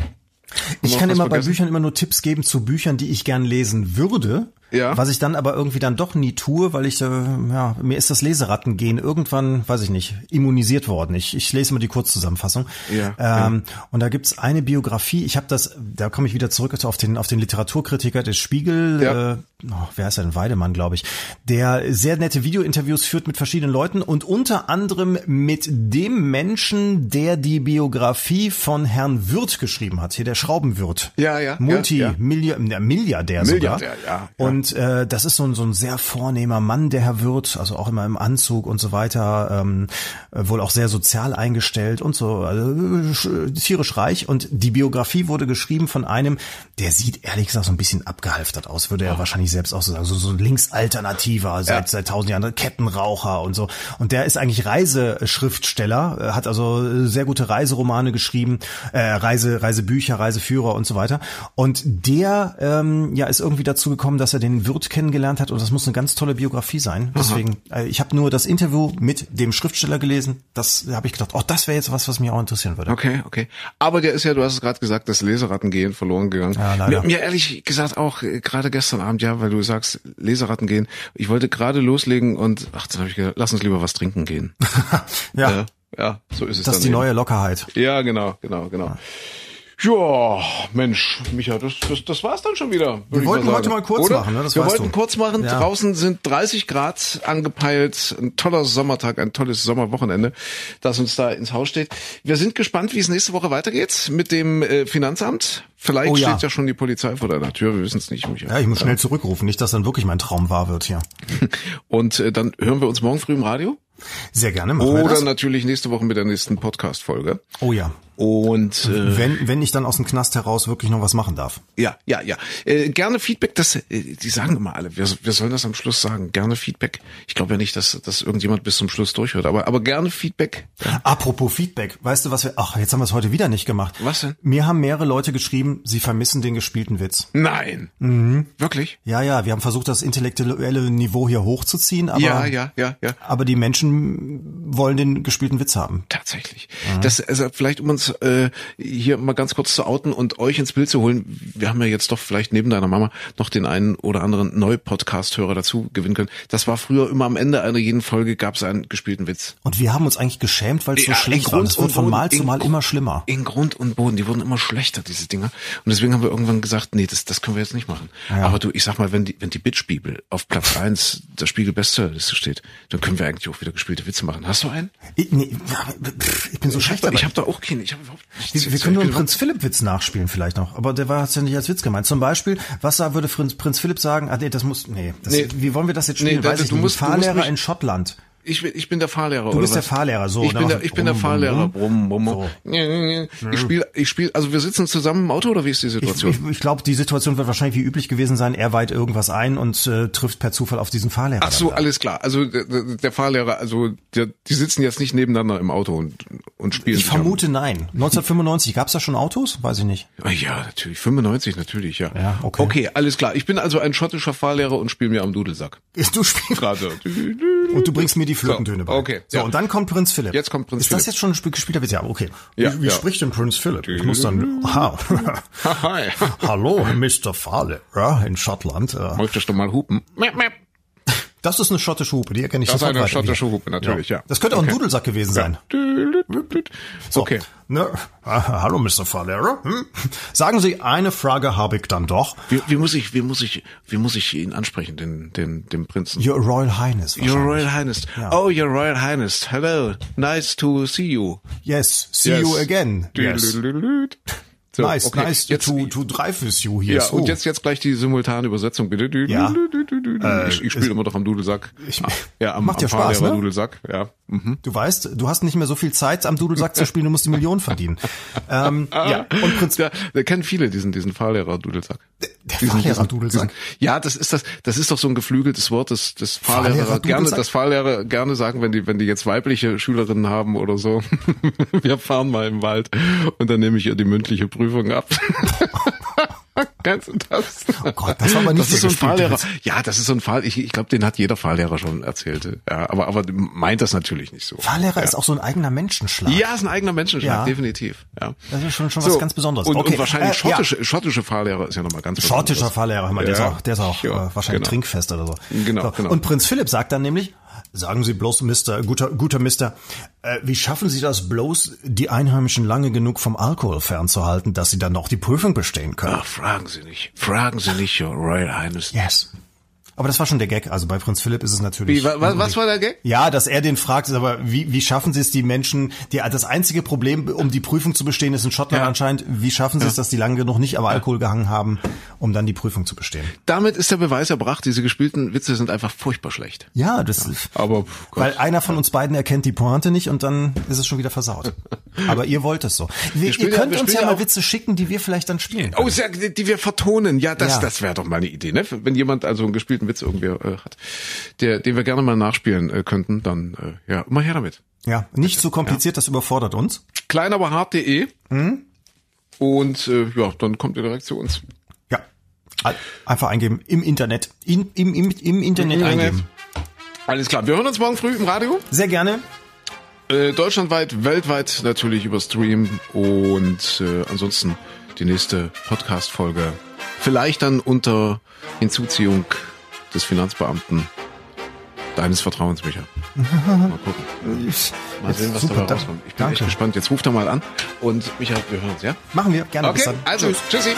Ich noch kann immer bei vergessen? Büchern immer nur Tipps geben zu Büchern, die ich gern lesen würde. Ja. Was ich dann aber irgendwie dann doch nie tue, weil ich, äh, ja, mir ist das Leserattengehen irgendwann, weiß ich nicht, immunisiert worden. Ich, ich lese immer die Kurzzusammenfassung. Ja, ähm, Und da gibt's eine Biografie, ich habe das, da komme ich wieder zurück auf den, auf den Literaturkritiker des Spiegel, Ja. äh, oh, wer er denn, Weidemann, glaube ich, der sehr nette Videointerviews führt mit verschiedenen Leuten und unter anderem mit dem Menschen, der die Biografie von Herrn Wirth geschrieben hat, hier der Schraubenwirt. Ja, ja, Multi, ja, ja. Milliardär, Milliardär sogar. Milliardär, ja, ja. Und äh, das ist so ein, so ein sehr vornehmer Mann, der Herr Wirth, also auch immer im Anzug und so weiter, ähm, äh, wohl auch sehr sozial eingestellt und so, also, äh, sch- tierisch reich. Und die Biografie wurde geschrieben von einem, der sieht ehrlich gesagt so ein bisschen abgehalftert aus, würde er wahrscheinlich selbst auch so sagen, so, so ein Linksalternativer, seit, Ja. seit tausend Jahren, Kettenraucher und so. Und der ist eigentlich Reiseschriftsteller, äh, hat also sehr gute Reiseromane geschrieben, äh, Reise, Reisebücher, Reiseführer und so weiter. Und der ähm, ja ist irgendwie dazu gekommen, dass er den Wirt kennengelernt hat und das muss eine ganz tolle Biografie sein. Deswegen, äh, ich habe nur das Interview mit dem Schriftsteller gelesen. Das habe ich gedacht, oh, das wäre jetzt was, was mich auch interessieren würde. Okay, okay. Aber der ist ja, du hast es gerade gesagt, das Leserattengehen verloren gegangen. Ja, leider. mir, mir ehrlich gesagt auch äh, gerade gestern Abend, ja, weil du sagst, Leserattengehen. Ich wollte gerade loslegen und ach, dann habe ich gedacht, lass uns lieber was trinken gehen. Ja, ja, ja, so ist es das ist die eben. neue Lockerheit. Ja, genau, genau, genau. Ja, Mensch, Micha, das, das, das war's dann schon wieder. Wir wollten mal heute mal kurz Oder? machen, ne? Das Wir wollten du. kurz machen. Ja. Draußen sind 30 Grad angepeilt. Ein toller Sommertag, ein tolles Sommerwochenende, das uns da ins Haus steht. Wir sind gespannt, wie es nächste Woche weitergeht mit dem äh, Finanzamt. Vielleicht Oh ja. steht ja schon die Polizei vor deiner Tür, wir wissen es nicht, Micha. Ja, ich muss schnell zurückrufen, nicht, dass dann wirklich mein Traum wahr wird hier. Und äh, dann hören wir uns morgen früh im Radio. Sehr gerne, machen Oder natürlich nächste Woche mit der nächsten Podcast-Folge. Oh ja. Und äh, Wenn, wenn ich dann aus dem Knast heraus wirklich noch was machen darf. Ja, ja, ja. Äh, gerne Feedback, das, äh, die sagen immer alle, wir, wir sollen das am Schluss sagen. Gerne Feedback. Ich glaube ja nicht, dass, dass irgendjemand bis zum Schluss durchhört, aber, aber gerne Feedback. Apropos Feedback, weißt du, was wir, ach, jetzt haben wir es heute wieder nicht gemacht. Was denn? Mir haben mehrere Leute geschrieben, sie vermissen den gespielten Witz. Nein. Wirklich? Ja, ja, wir haben versucht, das intellektuelle Niveau hier hochzuziehen, aber, ja, ja, ja, ja. aber die Menschen wollen den gespielten Witz haben. Tatsächlich. Das, also vielleicht um uns äh, hier mal ganz kurz zu outen und euch ins Bild zu holen. Wir haben ja jetzt doch vielleicht neben deiner Mama noch den einen oder anderen Neu-Podcast-Hörer dazu gewinnen können. Das war früher immer am Ende einer jeden Folge gab es einen gespielten Witz. Und wir haben uns eigentlich geschämt, weil es Ja, so schlecht in war. Es wird und von Mal zu Mal immer schlimmer. In Grund und Boden, die wurden immer schlechter, diese Dinger. Und deswegen haben wir irgendwann gesagt, nee, das, das können wir jetzt nicht machen. Aber du, ich sag mal, wenn die, wenn die Bitch-Bibel auf Platz eins der Spiegel Bestsellerliste steht, dann können wir eigentlich auch wieder gespielte Witze machen. Hast du einen? Ich, nee, ich bin so schlecht habe dabei. ich hab da auch keinen. Ich habe überhaupt nichts. Wir, wir können nur einen Prinz Philipp Witz nachspielen vielleicht noch, aber der war hat's ja nicht als Witz gemeint. Zum Beispiel, was da würde Prinz, Prinz Philipp sagen? Ah nee, das muss nee, das, Nee. wie wollen wir das jetzt Nee, spielen? da- Weiß ich du nicht. musst- du musst Fahrlehrer mich- in Schottland. Ich bin, ich bin der Fahrlehrer. Du bist der? Fahrlehrer, so. Ich bin der, ich bin der Fahrlehrer. brumm, Brumm, brumm. Ich spiele, ich spiele, also wir sitzen zusammen im Auto oder wie ist die Ich, Situation? ich, ich glaube, die Situation wird wahrscheinlich wie üblich gewesen sein. Er weiht irgendwas ein und äh, trifft per Zufall auf diesen Fahrlehrer. Ach so, alles klar. Also der, der Fahrlehrer, also der, die sitzen jetzt nicht nebeneinander im Auto und, und spielen. Ich vermute nein. 1995 gab's da schon Autos? Weiß ich nicht. Ah, Ja, natürlich. 95 natürlich, ja. Ja, okay. Okay, alles klar. Ich bin also ein schottischer Fahrlehrer und spiele mir am Dudelsack. Du spielst Gerade. und du bringst mir die Flötentöne So, bei. okay, So ja. und dann kommt Prinz Philipp. Jetzt kommt Prinz Ist das Philipp. jetzt schon ein Spiel gespielter Witz? Ja, okay. Ja, wie wie ja. spricht denn Prinz Philipp? Ich muss dann. Aha. Hi. Hallo, Mr. Fahrlehrer in Schottland. Möchtest du mal hupen? Mäp, mäp. Das ist eine schottische Hupe, die erkenne ich Das ist eine schottische wieder. Hupe, natürlich, ja. Das könnte auch ein Okay. Dudelsack gewesen sein. So, Okay. Ne, ah, hallo, Mr. Fahrlehrer. Hm? Sagen Sie, eine Frage habe ich dann doch. Wie, wie muss ich, wie muss ich, wie muss ich ihn ansprechen, den, den, den Prinzen? Your Royal Highness. Your. Royal Highness. Ja. Oh, Your Royal Highness. Hello. Nice to see you. Yes, see Yes. you again. Yes. So, nice, okay. nice Jetzt, to, to drive with you here. ja, so. und jetzt, jetzt gleich die simultane Übersetzung, bitte. Ja. ich ich spiele immer doch am Dudelsack. Ich- ja, am, macht am ja Spaß, ne? Dudelsack, ja. Mhm. Du weißt, du hast nicht mehr so viel Zeit, am Dudelsack zu spielen, du musst die Millionen verdienen. Ähm, ja, und Prinz, Ja, da kennen viele diesen, diesen Fahrlehrer Dudelsack. der Diesen- Fahrlehrer Dudelsack. diesen- Ja, das ist das, das ist doch so ein geflügeltes Wort, das, das Fahrlehrer, Fahrlehrer gerne, das Fahrlehrer gerne sagen, wenn die, wenn die jetzt weibliche Schülerinnen haben oder so. Wir fahren mal im Wald und dann nehme ich ihr die mündliche Prüfung ab. Kennst du das? Oh Gott, das war aber nicht Das ist so ein Fahrlehrer. Ja, das ist so ein Fall. Ich, ich glaube, den hat jeder Fahrlehrer schon erzählt. Ja, aber, aber meint das natürlich nicht so. Fahrlehrer ist auch so ein eigener Menschenschlag. Ja, ist ein eigener Menschenschlag, Ja. definitiv. Ja. Das ist schon, schon was ganz Besonderes. Und, Okay, und wahrscheinlich äh, ja. schottische, schottische Fahrlehrer ist ja nochmal ganz Schottischer. Fahrlehrer, hör mal, der ist Ja. auch, der ist auch Ja, äh, wahrscheinlich genau. trinkfest oder so. Genau, so. genau. Und Prinz Philipp sagt dann nämlich, sagen Sie bloß, Mister, guter, guter Mister, äh, wie schaffen Sie das bloß, die Einheimischen lange genug vom Alkohol fernzuhalten, dass sie dann noch die Prüfung bestehen können? Ach, fragen Sie nicht. Fragen Sie nicht, Your Royal Highness. Yes. Aber das war schon der Gag. Also bei Prinz Philipp ist es natürlich. Wie, wa, wa, was war der Gag? Ja, dass er den fragt, aber wie, wie schaffen Sie es, die Menschen, die, das einzige Problem, um die Prüfung zu bestehen, ist in Schottland Ja. anscheinend, wie schaffen Sie es, dass die lange genug nicht am Alkohol gehangen haben, um dann die Prüfung zu bestehen? Damit ist der Beweis erbracht, diese gespielten Witze sind einfach furchtbar schlecht. Ja, das ist, Aber, pff, weil einer von uns beiden erkennt die Pointe nicht und dann ist es schon wieder versaut. Aber ihr wollt es so. Wir, spielen ihr ja- könnt wir uns ja ja mal Witze schicken, die wir vielleicht dann spielen. Oh, sehr, die die wir vertonen. Ja, das, Ja. das wäre doch mal eine Idee, ne? Wenn jemand also einen gespielten Witz irgendwie äh, hat, der, den wir gerne mal nachspielen äh, könnten, dann äh, ja, immer her damit. Ja, nicht so kompliziert, das überfordert uns. Klein aber hart.de Mhm. und äh, ja, dann kommt ihr direkt zu uns. Ja. Einfach eingeben im Internet. In, im, im, Im Internet eingeben. Alles klar. Wir hören uns morgen früh im Radio. Sehr gerne. Äh, deutschlandweit, weltweit natürlich über Stream und äh, ansonsten die nächste Podcast-Folge. Vielleicht dann unter Hinzuziehung des Finanzbeamten deines Vertrauens, Micha. Mal gucken. Mal sehen, was Super, dabei rauskommt. Ich bin Danke. echt gespannt. Jetzt ruf doch mal an und Micha, wir hören uns, ja? Machen wir. Gerne. Bis Okay, dann. also, Tschüss. tschüssi.